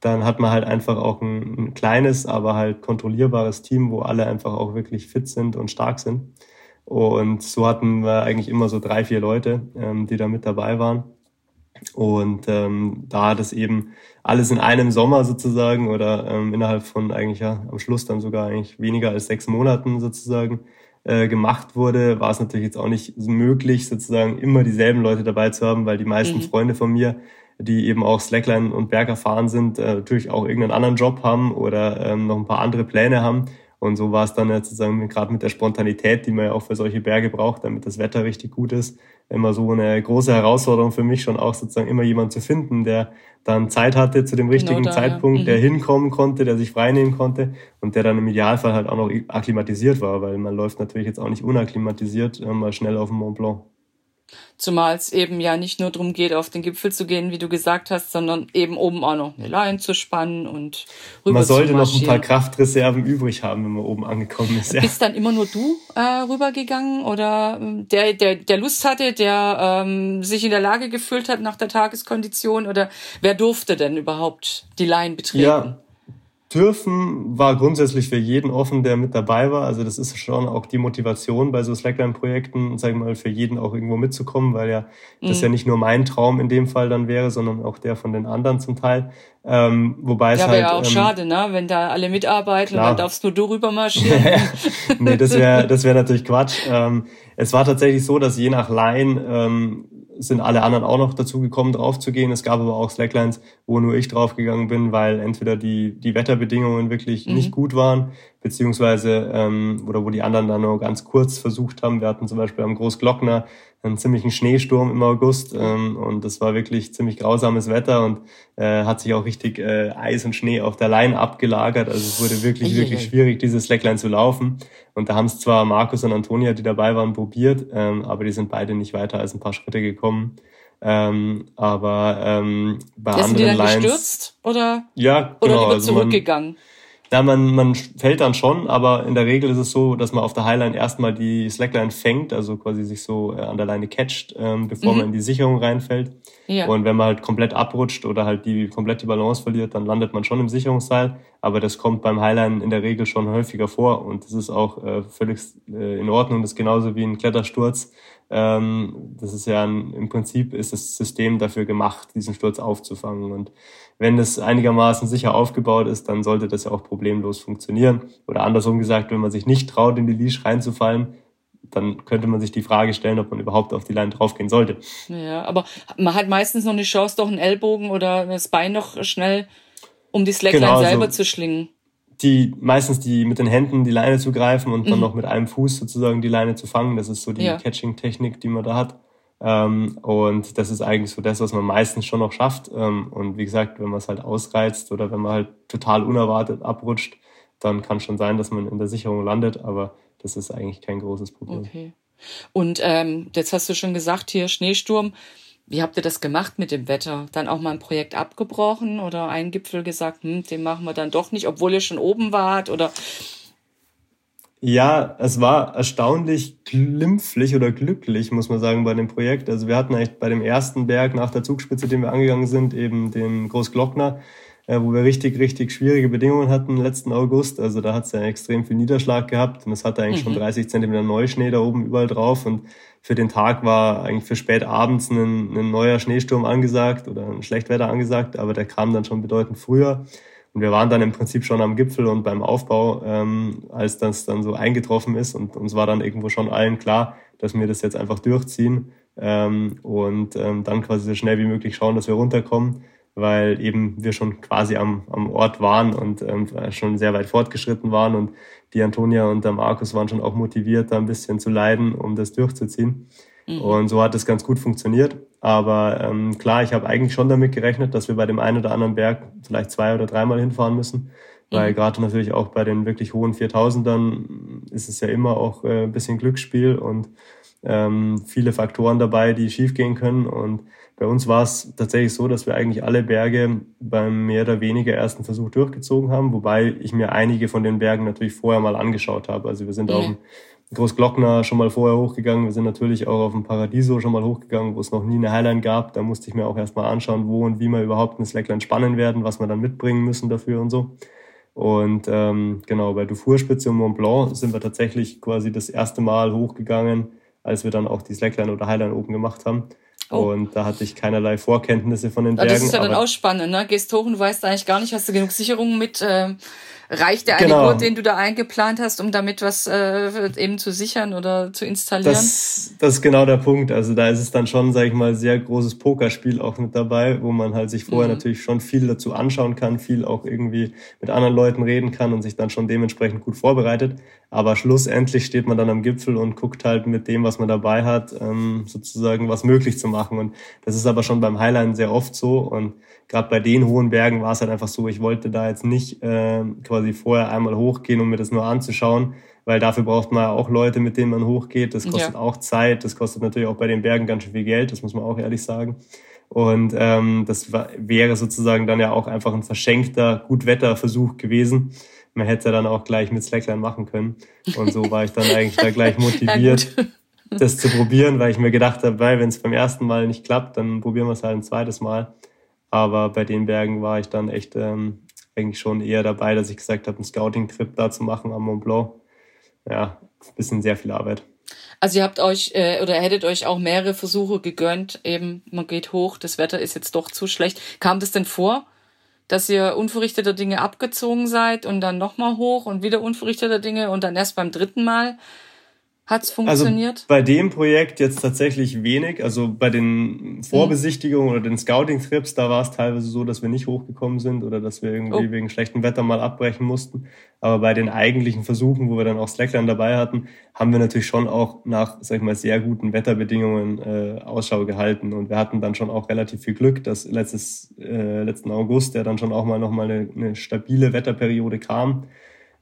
dann hat man halt einfach auch ein, ein, kleines, aber halt kontrollierbares Team, wo alle einfach auch wirklich fit sind und stark sind. Und so hatten wir eigentlich immer so drei, vier Leute, ähm, die da mit dabei waren. Und ähm, da das eben alles in einem Sommer sozusagen oder ähm, innerhalb von eigentlich ja am Schluss dann sogar eigentlich weniger als sechs Monaten sozusagen äh, gemacht wurde, war es natürlich jetzt auch nicht möglich, sozusagen immer dieselben Leute dabei zu haben, weil die meisten mhm. Freunde von mir die eben auch Slackline und Berg erfahren sind, äh, natürlich auch irgendeinen anderen Job haben oder ähm, noch ein paar andere Pläne haben. Und so war es dann jetzt sozusagen gerade mit der Spontanität, die man ja auch für solche Berge braucht, damit das Wetter richtig gut ist, immer so eine große Herausforderung für mich schon auch sozusagen immer jemand zu finden, der dann Zeit hatte zu dem genau richtigen genau da, Zeitpunkt, ja. mhm. der hinkommen konnte, der sich freinehmen konnte und der dann im Idealfall halt auch noch akklimatisiert war, weil man läuft natürlich jetzt auch nicht unakklimatisiert äh, mal schnell auf dem Mont Blanc. Zumal es eben ja nicht nur darum geht, auf den Gipfel zu gehen, wie du gesagt hast, sondern eben oben auch noch eine Leine zu spannen und rüber Man sollte noch ein paar Kraftreserven übrig haben, wenn man oben angekommen ist. Ja. Bist dann immer nur du äh, rübergegangen oder ähm, der, der, der Lust hatte, der ähm, sich in der Lage gefühlt hat nach der Tageskondition oder wer durfte denn überhaupt die Leine betreten? Ja dürfen war grundsätzlich für jeden offen, der mit dabei war. Also das ist schon auch die Motivation bei so Slackline-Projekten, sag ich mal, für jeden auch irgendwo mitzukommen, weil ja mhm. das ja nicht nur mein Traum in dem Fall dann wäre, sondern auch der von den anderen zum Teil. Ähm, wobei ja, es halt, ja auch ähm, schade, ne? wenn da alle mitarbeiten klar. und dann darfst nur du [laughs] rüber marschieren. nee, das wäre das wäre natürlich Quatsch. Ähm, es war tatsächlich so, dass je nach Line ähm, sind alle anderen auch noch dazu gekommen, draufzugehen. Es gab aber auch Slacklines, wo nur ich draufgegangen bin, weil entweder die, die Wetterbedingungen wirklich mhm. nicht gut waren, beziehungsweise ähm, oder wo die anderen dann nur ganz kurz versucht haben. Wir hatten zum Beispiel am Großglockner einen ziemlichen Schneesturm im August ähm, und das war wirklich ziemlich grausames Wetter und äh, hat sich auch richtig äh, Eis und Schnee auf der Line abgelagert. Also es wurde wirklich, wirklich schwierig, diese Slackline zu laufen. Und da haben es zwar Markus und Antonia, die dabei waren, probiert, ähm, aber die sind beide nicht weiter als ein paar Schritte gekommen. Ähm, aber ähm, bei ja, anderen die dann Lines, gestürzt oder, ja, genau, oder lieber also zurückgegangen? Man, ja, man, man fällt dann schon, aber in der Regel ist es so, dass man auf der Highline erstmal die Slackline fängt, also quasi sich so äh, an der Leine catcht, ähm, bevor mhm. man in die Sicherung reinfällt. Ja. Und wenn man halt komplett abrutscht oder halt die komplette Balance verliert, dann landet man schon im Sicherungsseil. Aber das kommt beim Highline in der Regel schon häufiger vor und das ist auch äh, völlig äh, in Ordnung. Das ist genauso wie ein Klettersturz. Ähm, das ist ja ein, im Prinzip ist das System dafür gemacht, diesen Sturz aufzufangen. Und wenn es einigermaßen sicher aufgebaut ist, dann sollte das ja auch problemlos funktionieren. Oder andersrum gesagt, wenn man sich nicht traut, in die Leash reinzufallen, dann könnte man sich die Frage stellen, ob man überhaupt auf die Leine draufgehen sollte. Ja, aber man hat meistens noch eine Chance, doch einen Ellbogen oder das Bein noch schnell um die Slackline genau, also selber zu schlingen. Die meistens die mit den Händen die Leine zu greifen und dann mhm. noch mit einem Fuß sozusagen die Leine zu fangen. Das ist so die ja. Catching-Technik, die man da hat. Ähm, und das ist eigentlich so das, was man meistens schon noch schafft. Ähm, und wie gesagt, wenn man es halt ausreizt oder wenn man halt total unerwartet abrutscht, dann kann schon sein, dass man in der Sicherung landet, aber das ist eigentlich kein großes Problem. Okay. Und ähm, jetzt hast du schon gesagt, hier Schneesturm. Wie habt ihr das gemacht mit dem Wetter? Dann auch mal ein Projekt abgebrochen oder einen Gipfel gesagt, hm, den machen wir dann doch nicht, obwohl ihr schon oben wart? Oder ja, es war erstaunlich glimpflich oder glücklich, muss man sagen, bei dem Projekt. Also wir hatten eigentlich bei dem ersten Berg nach der Zugspitze, den wir angegangen sind, eben den Großglockner, äh, wo wir richtig, richtig schwierige Bedingungen hatten letzten August. Also da hat es ja extrem viel Niederschlag gehabt und es hatte eigentlich mhm. schon 30 Zentimeter Neuschnee da oben überall drauf. Und für den Tag war eigentlich für spät abends ein, ein neuer Schneesturm angesagt oder ein Schlechtwetter angesagt, aber der kam dann schon bedeutend früher. Und wir waren dann im Prinzip schon am Gipfel und beim Aufbau, ähm, als das dann so eingetroffen ist. Und uns war dann irgendwo schon allen klar, dass wir das jetzt einfach durchziehen ähm, und ähm, dann quasi so schnell wie möglich schauen, dass wir runterkommen, weil eben wir schon quasi am, am Ort waren und ähm, schon sehr weit fortgeschritten waren. Und die Antonia und der Markus waren schon auch motiviert, da ein bisschen zu leiden, um das durchzuziehen. Mhm. Und so hat es ganz gut funktioniert. Aber ähm, klar, ich habe eigentlich schon damit gerechnet, dass wir bei dem einen oder anderen Berg vielleicht zwei oder dreimal hinfahren müssen. Weil mhm. gerade natürlich auch bei den wirklich hohen 4000ern ist es ja immer auch äh, ein bisschen Glücksspiel und ähm, viele Faktoren dabei, die schiefgehen können. Und bei uns war es tatsächlich so, dass wir eigentlich alle Berge beim mehr oder weniger ersten Versuch durchgezogen haben, wobei ich mir einige von den Bergen natürlich vorher mal angeschaut habe. Also wir sind mhm. auf dem Großglockner schon mal vorher hochgegangen. Wir sind natürlich auch auf dem Paradiso schon mal hochgegangen, wo es noch nie eine Highline gab. Da musste ich mir auch erstmal anschauen, wo und wie wir überhaupt eine Slackline spannen werden, was wir dann mitbringen müssen dafür und so. Und ähm, genau, bei Dufourspitze und Mont Blanc sind wir tatsächlich quasi das erste Mal hochgegangen, als wir dann auch die Slackline oder Highline oben gemacht haben. Oh. Und da hatte ich keinerlei Vorkenntnisse von den Bergen. Das ist ja dann auch spannend, ne? Gehst hoch und weißt eigentlich gar nicht, hast du genug Sicherungen mit, äh, Reicht der eine genau. Gurt, den du da eingeplant hast, um damit was äh, eben zu sichern oder zu installieren? Das, das ist genau der Punkt. Also da ist es dann schon, sage ich mal, sehr großes Pokerspiel auch mit dabei, wo man halt sich vorher mhm. natürlich schon viel dazu anschauen kann, viel auch irgendwie mit anderen Leuten reden kann und sich dann schon dementsprechend gut vorbereitet. Aber schlussendlich steht man dann am Gipfel und guckt halt mit dem, was man dabei hat, ähm, sozusagen was möglich zu machen. Und das ist aber schon beim Highline sehr oft so. Und gerade bei den hohen Bergen war es halt einfach so, ich wollte da jetzt nicht äh, quasi vorher einmal hochgehen, um mir das nur anzuschauen, weil dafür braucht man ja auch Leute, mit denen man hochgeht. Das kostet ja. auch Zeit, das kostet natürlich auch bei den Bergen ganz schön viel Geld, das muss man auch ehrlich sagen. Und ähm, das war, wäre sozusagen dann ja auch einfach ein verschenkter Gutwetterversuch gewesen. Man hätte dann auch gleich mit Slackline machen können. Und so war ich dann eigentlich da gleich [laughs] motiviert, das zu probieren, weil ich mir gedacht habe, wenn es beim ersten Mal nicht klappt, dann probieren wir es halt ein zweites Mal. Aber bei den Bergen war ich dann echt ähm, eigentlich schon eher dabei, dass ich gesagt habe, einen Scouting-Trip da zu machen am Mont Blanc. Ja, ein bisschen sehr viel Arbeit. Also ihr habt euch äh, oder hättet euch auch mehrere Versuche gegönnt, eben man geht hoch, das Wetter ist jetzt doch zu schlecht. Kam das denn vor, dass ihr unverrichteter Dinge abgezogen seid und dann nochmal hoch und wieder unverrichteter Dinge und dann erst beim dritten Mal Hat's also funktioniert? Also bei dem Projekt jetzt tatsächlich wenig. Also bei den Vorbesichtigungen mhm. oder den Scouting-Trips, da war es teilweise so, dass wir nicht hochgekommen sind oder dass wir irgendwie oh. wegen schlechtem Wetter mal abbrechen mussten. Aber bei den eigentlichen Versuchen, wo wir dann auch Slackline dabei hatten, haben wir natürlich schon auch nach, sag ich mal, sehr guten Wetterbedingungen äh, Ausschau gehalten. Und wir hatten dann schon auch relativ viel Glück, dass letztes, äh, letzten August, der dann schon auch mal nochmal eine, eine stabile Wetterperiode kam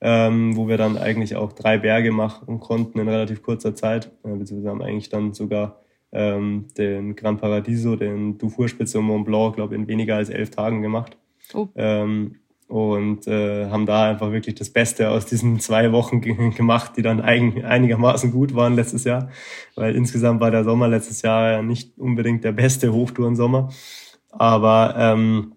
ähm, wo wir dann eigentlich auch drei Berge machen konnten in relativ kurzer Zeit. Äh, beziehungsweise haben eigentlich dann sogar ähm, den Gran Paradiso, den Dufourspitze und Mont Blanc, glaube ich, in weniger als elf Tagen gemacht. Oh. Ähm, und äh, haben da einfach wirklich das Beste aus diesen zwei Wochen [laughs] gemacht, die dann eigen einigermaßen gut waren letztes Jahr, weil insgesamt war der Sommer letztes Jahr ja nicht unbedingt der beste Hochtourensommer, aber ähm,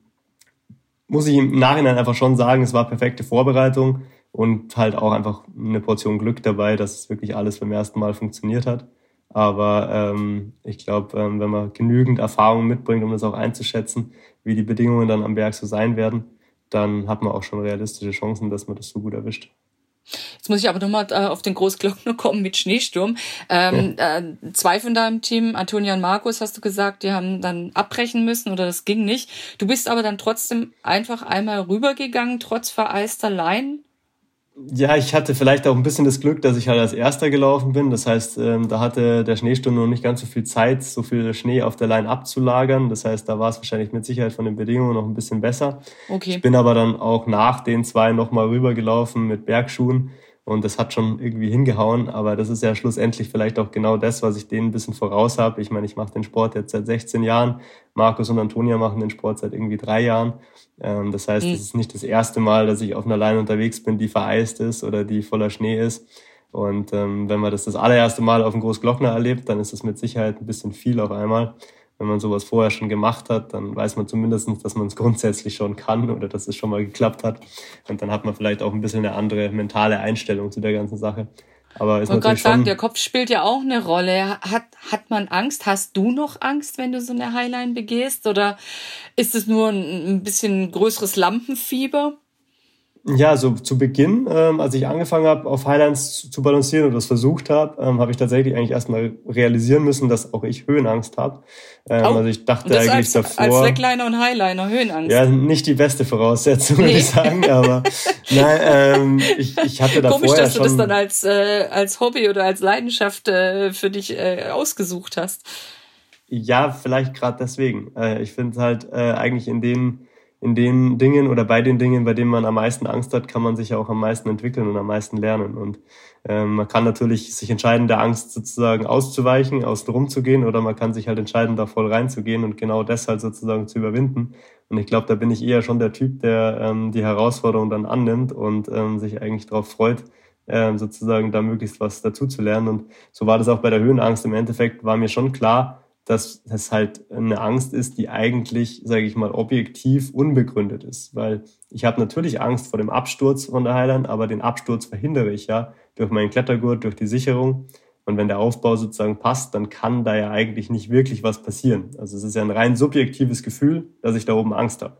muss ich im Nachhinein einfach schon sagen, es war perfekte Vorbereitung und halt auch einfach eine Portion Glück dabei, dass es wirklich alles beim ersten Mal funktioniert hat. Aber ähm, ich glaube, ähm, wenn man genügend Erfahrung mitbringt, um das auch einzuschätzen, wie die Bedingungen dann am Berg so sein werden, dann hat man auch schon realistische Chancen, dass man das so gut erwischt. Jetzt muss ich aber nochmal äh, auf den Großglockner [laughs] kommen mit Schneesturm. Ähm, äh, zwei von deinem Team, Antonia und Markus, hast du gesagt, die haben dann abbrechen müssen oder das ging nicht. Du bist aber dann trotzdem einfach einmal rübergegangen, trotz vereister Leinen ja, ich hatte vielleicht auch ein bisschen das Glück, dass ich halt als Erster gelaufen bin. Das heißt, ähm, da hatte der Schneesturm noch nicht ganz so viel Zeit, so viel Schnee auf der Line abzulagern. Das heißt, da war es wahrscheinlich mit Sicherheit von den Bedingungen noch ein bisschen besser. Okay. Ich bin aber dann auch nach den zwei nochmal rübergelaufen mit Bergschuhen und das hat schon irgendwie hingehauen, aber das ist ja schlussendlich vielleicht auch genau das, was ich denen ein bisschen voraus habe. Ich meine, ich mache den Sport jetzt seit 16 Jahren. Markus und Antonia machen den Sport seit irgendwie drei Jahren. Ähm, das heißt, es mhm. ist nicht das erste Mal, dass ich auf einer Leine unterwegs bin, die vereist ist oder die voller Schnee ist. Und ähm, wenn man das das allererste Mal auf dem Großglockner erlebt, dann ist es mit Sicherheit ein bisschen viel auf einmal wenn man sowas vorher schon gemacht hat, dann weiß man zumindest, dass man es grundsätzlich schon kann oder dass es schon mal geklappt hat. Und dann hat man vielleicht auch ein bisschen eine andere mentale Einstellung zu der ganzen Sache. Aber ist ich wollte gerade sagen, der Kopf spielt ja auch eine Rolle. Hat, hat man Angst? Hast du noch Angst, wenn du so eine Highline begehst? Oder ist es nur ein, ein bisschen größeres Lampenfieber? Ja, so zu Beginn, ähm, als ich angefangen habe, auf Highlands zu, zu balancieren oder das versucht habe, ähm, habe ich tatsächlich eigentlich erstmal realisieren müssen, dass auch ich Höhenangst habe. Ähm, oh, also ich dachte eigentlich als, davor. Als Slackliner und Highliner Höhenangst. Ja, nicht die beste Voraussetzung, nee. würde ich sagen, aber [laughs] nein, ähm, ich, ich hatte davor Komisch, dass ja du das dann als, äh, als Hobby oder als Leidenschaft äh, für dich äh, ausgesucht hast. Ja, vielleicht gerade deswegen. Äh, ich finde halt äh, eigentlich in den in den Dingen oder bei den Dingen, bei denen man am meisten Angst hat, kann man sich ja auch am meisten entwickeln und am meisten lernen. Und ähm, man kann natürlich sich entscheiden, der Angst sozusagen auszuweichen, außen rumzugehen, oder man kann sich halt entscheiden, da voll reinzugehen und genau das halt sozusagen zu überwinden. Und ich glaube, da bin ich eher schon der Typ, der ähm, die Herausforderung dann annimmt und ähm, sich eigentlich darauf freut, ähm, sozusagen da möglichst was dazu zu lernen. Und so war das auch bei der Höhenangst. Im Endeffekt war mir schon klar, dass das halt eine Angst ist, die eigentlich, sage ich mal, objektiv unbegründet ist. Weil ich habe natürlich Angst vor dem Absturz von der Highline, aber den Absturz verhindere ich ja durch meinen Klettergurt, durch die Sicherung. Und wenn der Aufbau sozusagen passt, dann kann da ja eigentlich nicht wirklich was passieren. Also es ist ja ein rein subjektives Gefühl, dass ich da oben Angst habe.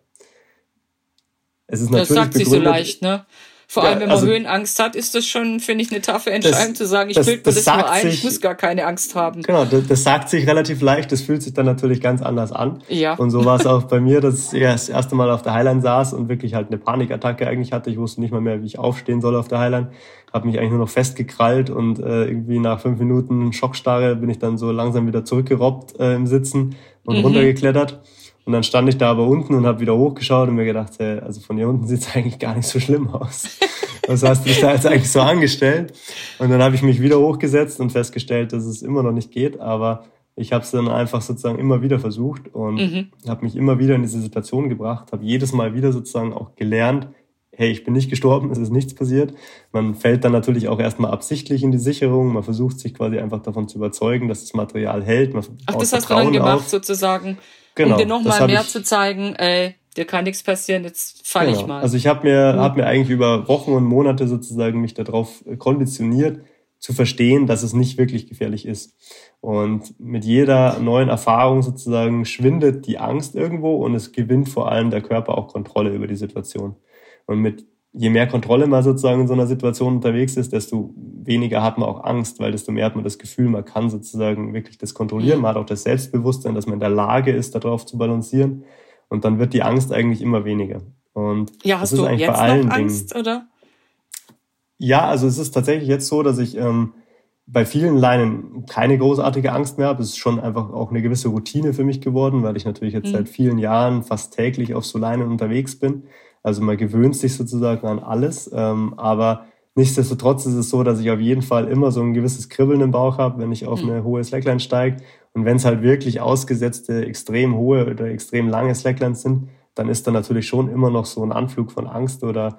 Es ist natürlich das sagt sich so leicht, ne? Vor allem, wenn man also, Höhenangst hat, ist das schon, finde ich, eine taffe Entscheidung das, zu sagen, ich bilde mir das, das nur ein, sich, ich muss gar keine Angst haben. Genau, das, das, sagt sich relativ leicht, das fühlt sich dann natürlich ganz anders an. Ja. Und so war es auch bei mir, dass ich das erste Mal auf der Highline saß und wirklich halt eine Panikattacke eigentlich hatte. Ich wusste nicht mal mehr, wie ich aufstehen soll auf der Highline. Habe mich eigentlich nur noch festgekrallt und äh, irgendwie nach fünf Minuten Schockstarre bin ich dann so langsam wieder zurückgerobbt äh, im Sitzen und mhm. runtergeklettert. Und dann stand ich da aber unten und habe wieder hochgeschaut und mir gedacht, hey, also von hier unten sieht's [laughs] eigentlich gar nicht so schlimm aus. Was hast du dich da jetzt eigentlich so angestellt? Und dann habe ich mich wieder hochgesetzt und festgestellt, dass es immer noch nicht geht, aber ich habe es dann einfach sozusagen immer wieder versucht und mhm. habe mich immer wieder in diese Situation gebracht, habe jedes Mal wieder sozusagen auch gelernt, hey, ich bin nicht gestorben, es ist nichts passiert. Man fällt dann natürlich auch erstmal absichtlich in die Sicherung, man versucht sich quasi einfach davon zu überzeugen, dass das Material hält. Man Ach, das hast du dann gemacht auf. sozusagen, genau, um dir nochmal mehr ich, zu zeigen, ey, dir kann nichts passieren, jetzt falle genau. ich mal. Also ich habe mir, mhm. hab mir eigentlich über Wochen und Monate sozusagen mich darauf konditioniert, zu verstehen, dass es nicht wirklich gefährlich ist. Und mit jeder neuen Erfahrung sozusagen schwindet die Angst irgendwo und es gewinnt vor allem der Körper auch Kontrolle über die Situation. Und mit je mehr Kontrolle man sozusagen in so einer Situation unterwegs ist, desto weniger hat man auch Angst, weil desto mehr hat man das Gefühl, man kann sozusagen wirklich das kontrollieren. Man hat auch das Selbstbewusstsein, dass man in der Lage ist, darauf zu balancieren. Und dann wird die Angst eigentlich immer weniger. Und ja, hast das ist du eigentlich jetzt bei allen noch Angst, Dingen. oder? Ja, also es ist tatsächlich jetzt so, dass ich ähm, bei vielen Leinen keine großartige Angst mehr habe. Es ist schon einfach auch eine gewisse Routine für mich geworden, weil ich natürlich jetzt mhm. seit vielen Jahren fast täglich auf so Leinen unterwegs bin. Also man gewöhnt sich sozusagen an alles. Ähm, aber nichtsdestotrotz ist es so, dass ich auf jeden Fall immer so ein gewisses Kribbeln im Bauch habe, wenn ich auf mhm. eine hohe Slackline steige. Und wenn es halt wirklich ausgesetzte, extrem hohe oder extrem lange Slacklines sind, dann ist da natürlich schon immer noch so ein Anflug von Angst oder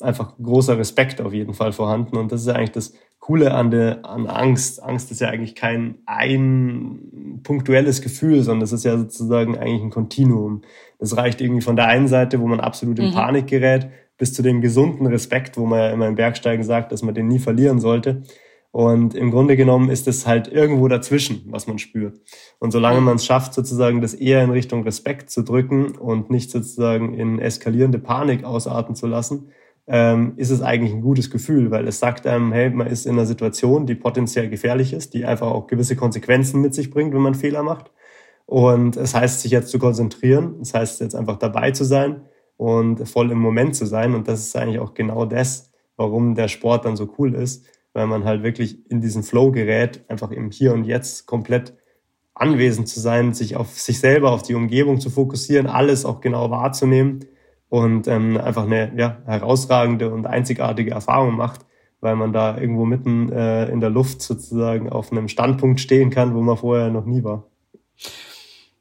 einfach großer Respekt auf jeden Fall vorhanden. Und das ist ja eigentlich das Coole an, der, an Angst. Angst ist ja eigentlich kein ein punktuelles Gefühl, sondern es ist ja sozusagen eigentlich ein Kontinuum. Es reicht irgendwie von der einen Seite, wo man absolut in mhm. Panik gerät, bis zu dem gesunden Respekt, wo man ja immer im Bergsteigen sagt, dass man den nie verlieren sollte. Und im Grunde genommen ist es halt irgendwo dazwischen, was man spürt. Und solange man es schafft, sozusagen das eher in Richtung Respekt zu drücken und nicht sozusagen in eskalierende Panik ausarten zu lassen, ähm, ist es eigentlich ein gutes Gefühl, weil es sagt einem, hey, man ist in einer Situation, die potenziell gefährlich ist, die einfach auch gewisse Konsequenzen mit sich bringt, wenn man Fehler macht. Und es heißt, sich jetzt zu konzentrieren, es heißt jetzt einfach dabei zu sein und voll im Moment zu sein. Und das ist eigentlich auch genau das, warum der Sport dann so cool ist, weil man halt wirklich in diesen Flow gerät, einfach im Hier und Jetzt komplett anwesend zu sein, sich auf sich selber, auf die Umgebung zu fokussieren, alles auch genau wahrzunehmen und ähm, einfach eine ja, herausragende und einzigartige Erfahrung macht, weil man da irgendwo mitten äh, in der Luft sozusagen auf einem Standpunkt stehen kann, wo man vorher noch nie war.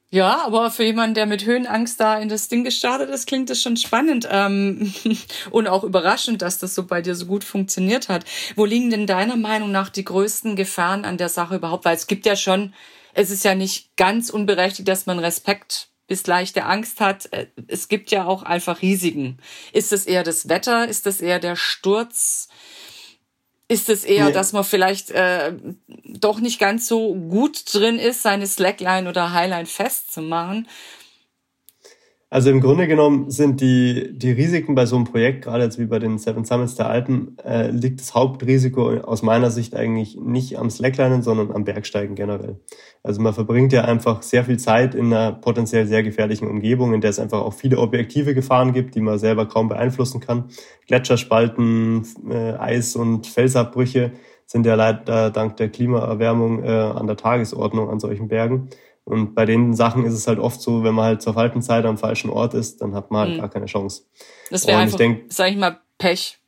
Ja, aber für jemanden, der mit Höhenangst da in das Ding gestartet ist, klingt das schon spannend ähm, [laughs] und auch überraschend, dass das so bei dir so gut funktioniert hat. Wo liegen denn deiner Meinung nach die größten Gefahren an der Sache überhaupt? Weil es gibt ja schon, es ist ja nicht ganz unberechtigt, dass man Respekt bis leichte Angst hat. Äh, es gibt ja auch einfach Risiken. Ist es eher das Wetter? Ist es eher der Sturz? Ist es eher, nee. dass man vielleicht äh, doch nicht ganz so gut drin ist, seine Slackline oder Highline festzumachen? Also im Grunde genommen sind die, die Risiken bei so einem Projekt, gerade jetzt wie bei den Seven Summits der Alpen, äh, liegt das Hauptrisiko aus meiner Sicht eigentlich nicht am Slacklinen, sondern am Bergsteigen generell. Also man verbringt ja einfach sehr viel Zeit in einer potenziell sehr gefährlichen Umgebung, in der es einfach auch viele objektive Gefahren gibt, die man selber kaum beeinflussen kann. Gletscherspalten, äh, Eis- und Felsabbrüche sind ja leider dank der Klimaerwärmung äh, an der Tagesordnung an solchen Bergen. Und bei den Sachen ist es halt oft so, wenn man halt zur falschen Zeit am falschen Ort ist, dann hat man halt mhm. gar keine Chance. Das wäre einfach, ich denk, sag ich mal, Pech,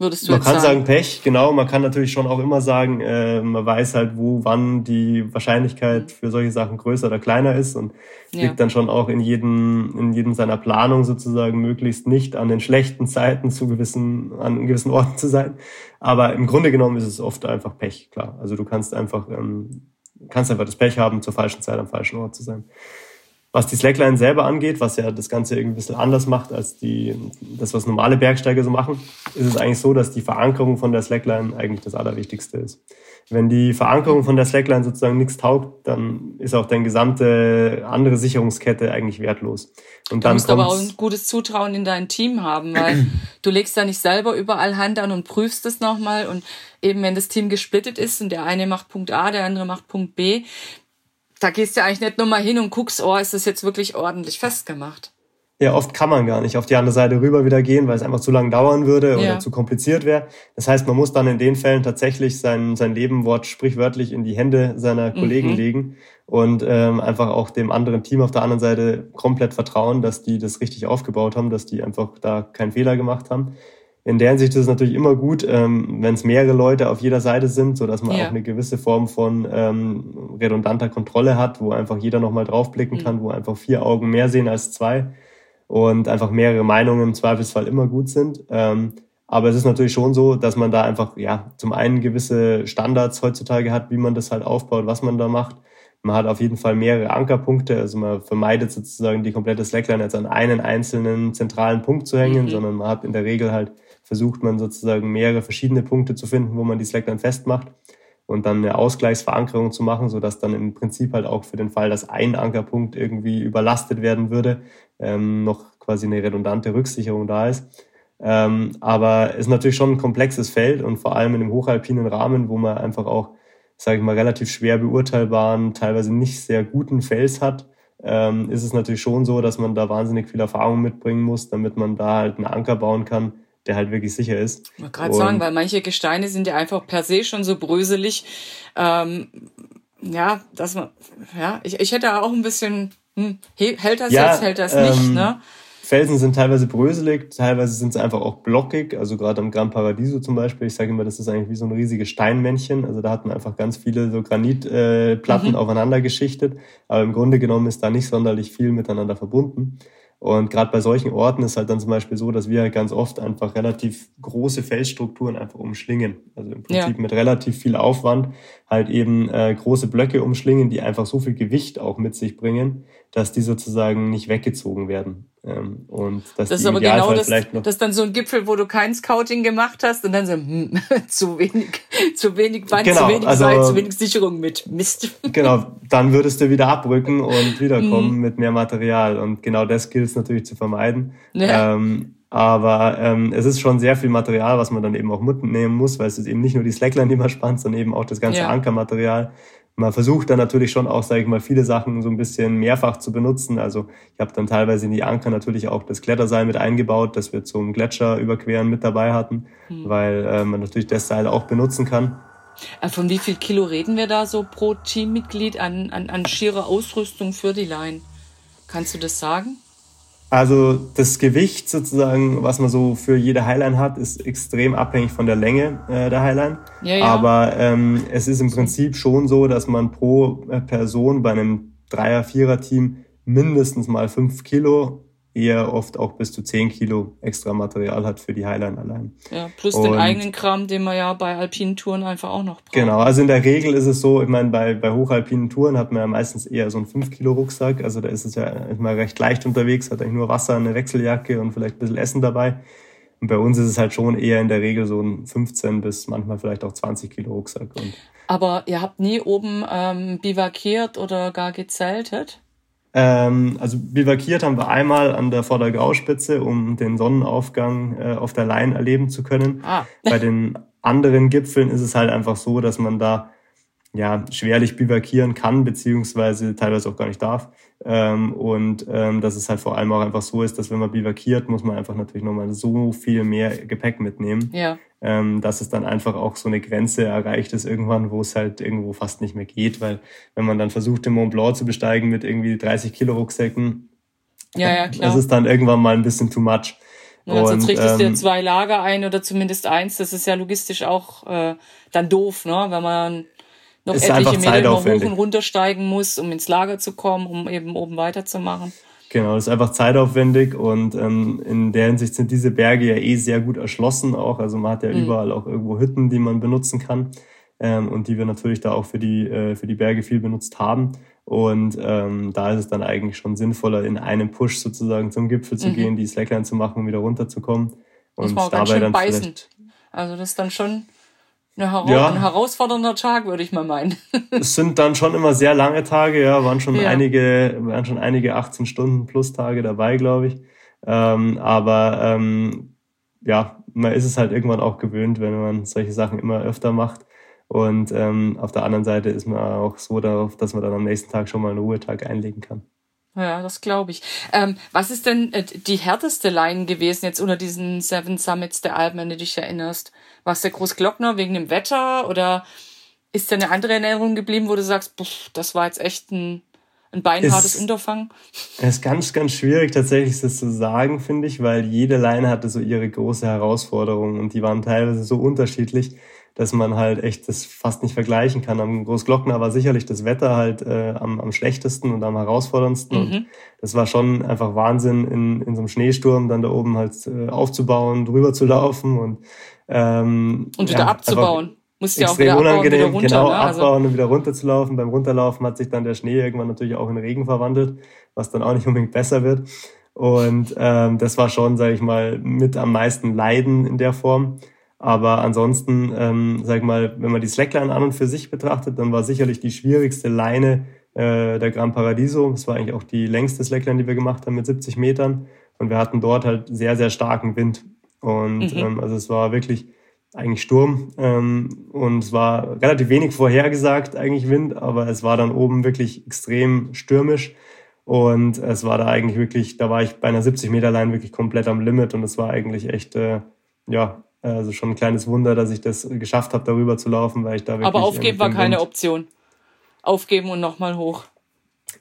würdest du man jetzt sagen. Man kann sagen Pech, genau. Man kann natürlich schon auch immer sagen, äh, man weiß halt, wo, wann die Wahrscheinlichkeit für solche Sachen größer oder kleiner ist und ja. liegt dann schon auch in jedem, in jedem seiner Planung sozusagen möglichst nicht an den schlechten Zeiten zu gewissen, an gewissen Orten zu sein. Aber im Grunde genommen ist es oft einfach Pech, klar. Also du kannst einfach ähm, kannst einfach das Pech haben, zur falschen Zeit am falschen Ort zu sein. Was die Slackline selber angeht, was ja das Ganze irgendwie ein bisschen anders macht als die, das, was normale Bergsteiger so machen, ist es eigentlich so, dass die Verankerung von der Slackline eigentlich das Allerwichtigste ist. Wenn die Verankerung von der Slackline sozusagen nichts taugt, dann ist auch deine gesamte andere Sicherungskette eigentlich wertlos. Und du dann musst aber auch ein gutes Zutrauen in dein Team haben, weil du legst da nicht selber überall Hand an und prüfst es nochmal und eben wenn das Team gesplittet ist und der eine macht Punkt A, der andere macht Punkt B, da gehst du eigentlich nicht nur mal hin und guckst, oh, ist das jetzt wirklich ordentlich festgemacht. Ja, oft kann man gar nicht auf die andere Seite rüber wieder gehen, weil es einfach zu lang dauern würde oder ja. zu kompliziert wäre. Das heißt, man muss dann in den Fällen tatsächlich sein, sein Lebenwort sprichwörtlich in die Hände seiner Kollegen mhm. legen und ähm, einfach auch dem anderen Team auf der anderen Seite komplett vertrauen, dass die das richtig aufgebaut haben, dass die einfach da keinen Fehler gemacht haben in der Hinsicht ist es natürlich immer gut, ähm, wenn es mehrere Leute auf jeder Seite sind, so dass man ja. auch eine gewisse Form von ähm, redundanter Kontrolle hat, wo einfach jeder nochmal draufblicken mhm. kann, wo einfach vier Augen mehr sehen als zwei und einfach mehrere Meinungen im Zweifelsfall immer gut sind. Ähm, aber es ist natürlich schon so, dass man da einfach, ja, zum einen gewisse Standards heutzutage hat, wie man das halt aufbaut, was man da macht. Man hat auf jeden Fall mehrere Ankerpunkte, also man vermeidet sozusagen die komplette Slackline jetzt an einen einzelnen zentralen Punkt zu hängen, mhm. sondern man hat in der Regel halt versucht man sozusagen mehrere verschiedene Punkte zu finden, wo man die Slackline festmacht und dann eine Ausgleichsverankerung zu machen, sodass dann im Prinzip halt auch für den Fall, dass ein Ankerpunkt irgendwie überlastet werden würde, ähm, noch quasi eine redundante Rücksicherung da ist. Ähm, aber es ist natürlich schon ein komplexes Feld und vor allem in einem hochalpinen Rahmen, wo man einfach auch, sage ich mal, relativ schwer beurteilbaren, teilweise nicht sehr guten Fels hat, ähm, ist es natürlich schon so, dass man da wahnsinnig viel Erfahrung mitbringen muss, damit man da halt einen Anker bauen kann, der halt wirklich sicher ist. Ich wollte gerade sagen, weil manche Gesteine sind ja einfach per se schon so bröselig. Ähm, ja, dass man, ja, ich, ich hätte auch ein bisschen, hm, hält das ja, jetzt, hält das ähm, nicht, ne? Felsen sind teilweise bröselig, teilweise sind sie einfach auch blockig. Also gerade am Gran Paradiso zum Beispiel, ich sage immer, das ist eigentlich wie so ein riesiges Steinmännchen. Also da hat man einfach ganz viele so Granitplatten äh, mhm. aufeinander geschichtet. Aber im Grunde genommen ist da nicht sonderlich viel miteinander verbunden. Und gerade bei solchen Orten ist halt dann zum Beispiel so, dass wir halt ganz oft einfach relativ große Felsstrukturen einfach umschlingen. Also im Prinzip ja. mit relativ viel Aufwand halt eben äh, große Blöcke umschlingen, die einfach so viel Gewicht auch mit sich bringen, dass die sozusagen nicht weggezogen werden. Ähm, und dass das ist aber genau das, das ist dann so ein Gipfel, wo du kein Scouting gemacht hast und dann so hm, [laughs] zu wenig, zu wenig Band, genau, zu wenig also, Seil, zu wenig Sicherung mit Mist. [laughs] Genau, dann würdest du wieder abrücken und wiederkommen mhm. mit mehr Material und genau das gilt es natürlich zu vermeiden. Ja. Ähm, Aber ähm, es ist schon sehr viel Material, was man dann eben auch mitnehmen muss, weil es ist eben nicht nur die Slackline, die man spannt, sondern eben auch das ganze ja. Ankermaterial. Man versucht dann natürlich schon auch, sage ich mal, viele Sachen so ein bisschen mehrfach zu benutzen. Also ich habe dann teilweise in die Anker natürlich auch das Kletterseil mit eingebaut, das wir zum Gletscher überqueren mit dabei hatten, hm. weil äh, man natürlich das Seil auch benutzen kann. Äh, von wie viel Kilo reden wir da so pro Teammitglied an, an, an schierer Ausrüstung für die Line? Kannst du das sagen? Also das Gewicht sozusagen, was man so für jede Highline hat, ist extrem abhängig von der Länge äh, der Highline. Ja, ja. Aber ähm, es ist im Prinzip schon so, dass man pro äh, Person bei einem Dreier-, Vierer-Team mindestens mal fünf Kilo eher oft auch bis zu 10 Kilo extra Material hat für die Highline allein. Ja, plus und den eigenen Kram, den man ja bei alpinen Touren einfach auch noch braucht. Genau, also in der Regel ist es so, ich meine, bei, bei hochalpinen Touren hat man ja meistens eher so einen 5 Kilo Rucksack, also da ist es ja immer recht leicht unterwegs, hat eigentlich nur Wasser, eine Wechseljacke und vielleicht ein bisschen Essen dabei. Und bei uns ist es halt schon eher in der Regel so ein 15 bis manchmal vielleicht auch 20 Kilo Rucksack. Und Aber ihr habt nie oben ähm, bivakiert oder gar gezeltet? Ähm, also bivakiert haben wir einmal an der Vordergrauspitze, um den Sonnenaufgang äh, auf der Line erleben zu können. Ah. [laughs] Bei den anderen Gipfeln ist es halt einfach so, dass man da ja schwerlich bivakieren kann, beziehungsweise teilweise auch gar nicht darf. Ähm, und ähm, dass es halt vor allem auch einfach so ist, dass wenn man bivakiert, muss man einfach natürlich nochmal so viel mehr Gepäck mitnehmen, ja. ähm, dass es dann einfach auch so eine Grenze erreicht ist irgendwann, wo es halt irgendwo fast nicht mehr geht, weil wenn man dann versucht, den Mont Blanc zu besteigen mit irgendwie 30 Kilo Rucksäcken, ja, ja, [laughs] klar. das ist dann irgendwann mal ein bisschen too much. Ja, und, sonst richtest du ähm, zwei Lager ein oder zumindest eins. Das ist ja logistisch auch äh, dann doof, ne? wenn man noch ist etliche Meter hoch und runtersteigen muss, um ins Lager zu kommen, um eben oben weiterzumachen. Genau, das ist einfach zeitaufwendig und ähm, in der Hinsicht sind diese Berge ja eh sehr gut erschlossen auch. Also man hat ja mhm. überall auch irgendwo Hütten, die man benutzen kann ähm, und die wir natürlich da auch für die, äh, für die Berge viel benutzt haben. Und ähm, da ist es dann eigentlich schon sinnvoller, in einem Push sozusagen zum Gipfel zu mhm. gehen, die Slackline zu machen, um wieder runterzukommen. Und dabei dann beißend. Also das ist dann schon eine ja. Ein herausfordernder Tag, würde ich mal meinen. [laughs] es sind dann schon immer sehr lange Tage, ja, waren schon ja. einige, waren schon einige 18 Stunden plus Tage dabei, glaube ich. Ähm, aber ähm, ja, man ist es halt irgendwann auch gewöhnt, wenn man solche Sachen immer öfter macht. Und ähm, auf der anderen Seite ist man auch so darauf, dass man dann am nächsten Tag schon mal einen Ruhetag einlegen kann. Ja, das glaube ich. Ähm, was ist denn äh, die härteste Line gewesen jetzt unter diesen Seven Summits der Alpen, wenn du dich erinnerst? War es der Großglockner wegen dem Wetter oder ist da eine andere Erinnerung geblieben, wo du sagst, pff, das war jetzt echt ein, ein beinhartes ist, Unterfangen? Es ist ganz, ganz schwierig tatsächlich das zu sagen, finde ich, weil jede Line hatte so ihre große Herausforderung und die waren teilweise so unterschiedlich dass man halt echt das fast nicht vergleichen kann. Am Großglockner war sicherlich das Wetter halt äh, am, am schlechtesten und am herausforderndsten. Mhm. Und das war schon einfach Wahnsinn, in, in so einem Schneesturm dann da oben halt äh, aufzubauen, drüber zu laufen und ähm, und wieder ja, abzubauen. Musst ja auch wieder abbauen, unangenehm, wieder runter, genau, ne? Also abbauen und wieder runterzulaufen. Beim Runterlaufen hat sich dann der Schnee irgendwann natürlich auch in Regen verwandelt, was dann auch nicht unbedingt besser wird. Und ähm, das war schon, sage ich mal, mit am meisten Leiden in der Form. Aber ansonsten, ähm, sag mal, wenn man die Slackline an und für sich betrachtet, dann war sicherlich die schwierigste Leine äh, der Gran Paradiso. Das war eigentlich auch die längste Slackline, die wir gemacht haben mit 70 Metern. Und wir hatten dort halt sehr, sehr starken Wind. Und mhm. ähm, also es war wirklich eigentlich Sturm. Ähm, und es war relativ wenig vorhergesagt, eigentlich Wind, aber es war dann oben wirklich extrem stürmisch. Und es war da eigentlich wirklich, da war ich bei einer 70 Meter Line wirklich komplett am Limit und es war eigentlich echt, äh, ja, also schon ein kleines Wunder, dass ich das geschafft habe, darüber zu laufen, weil ich da wirklich. Aber aufgeben war keine Wind Option. Aufgeben und nochmal hoch.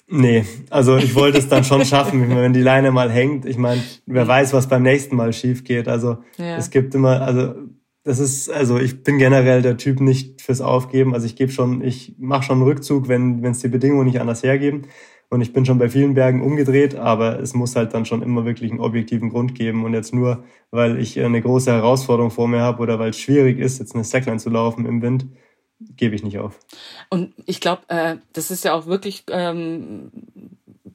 Nee, also ich wollte es dann schon schaffen, [laughs] wenn die Leine mal hängt. Ich meine, wer weiß, was beim nächsten Mal schief geht. Also ja. es gibt immer, also das ist, also ich bin generell der Typ nicht fürs Aufgeben. Also ich gebe schon, ich mache schon einen Rückzug, wenn es die Bedingungen nicht anders hergeben. Und ich bin schon bei vielen Bergen umgedreht, aber es muss halt dann schon immer wirklich einen objektiven Grund geben. Und jetzt nur, weil ich eine große Herausforderung vor mir habe oder weil es schwierig ist, jetzt eine Slackline zu laufen im Wind, gebe ich nicht auf. Und ich glaube, äh, das ist ja auch wirklich, ähm,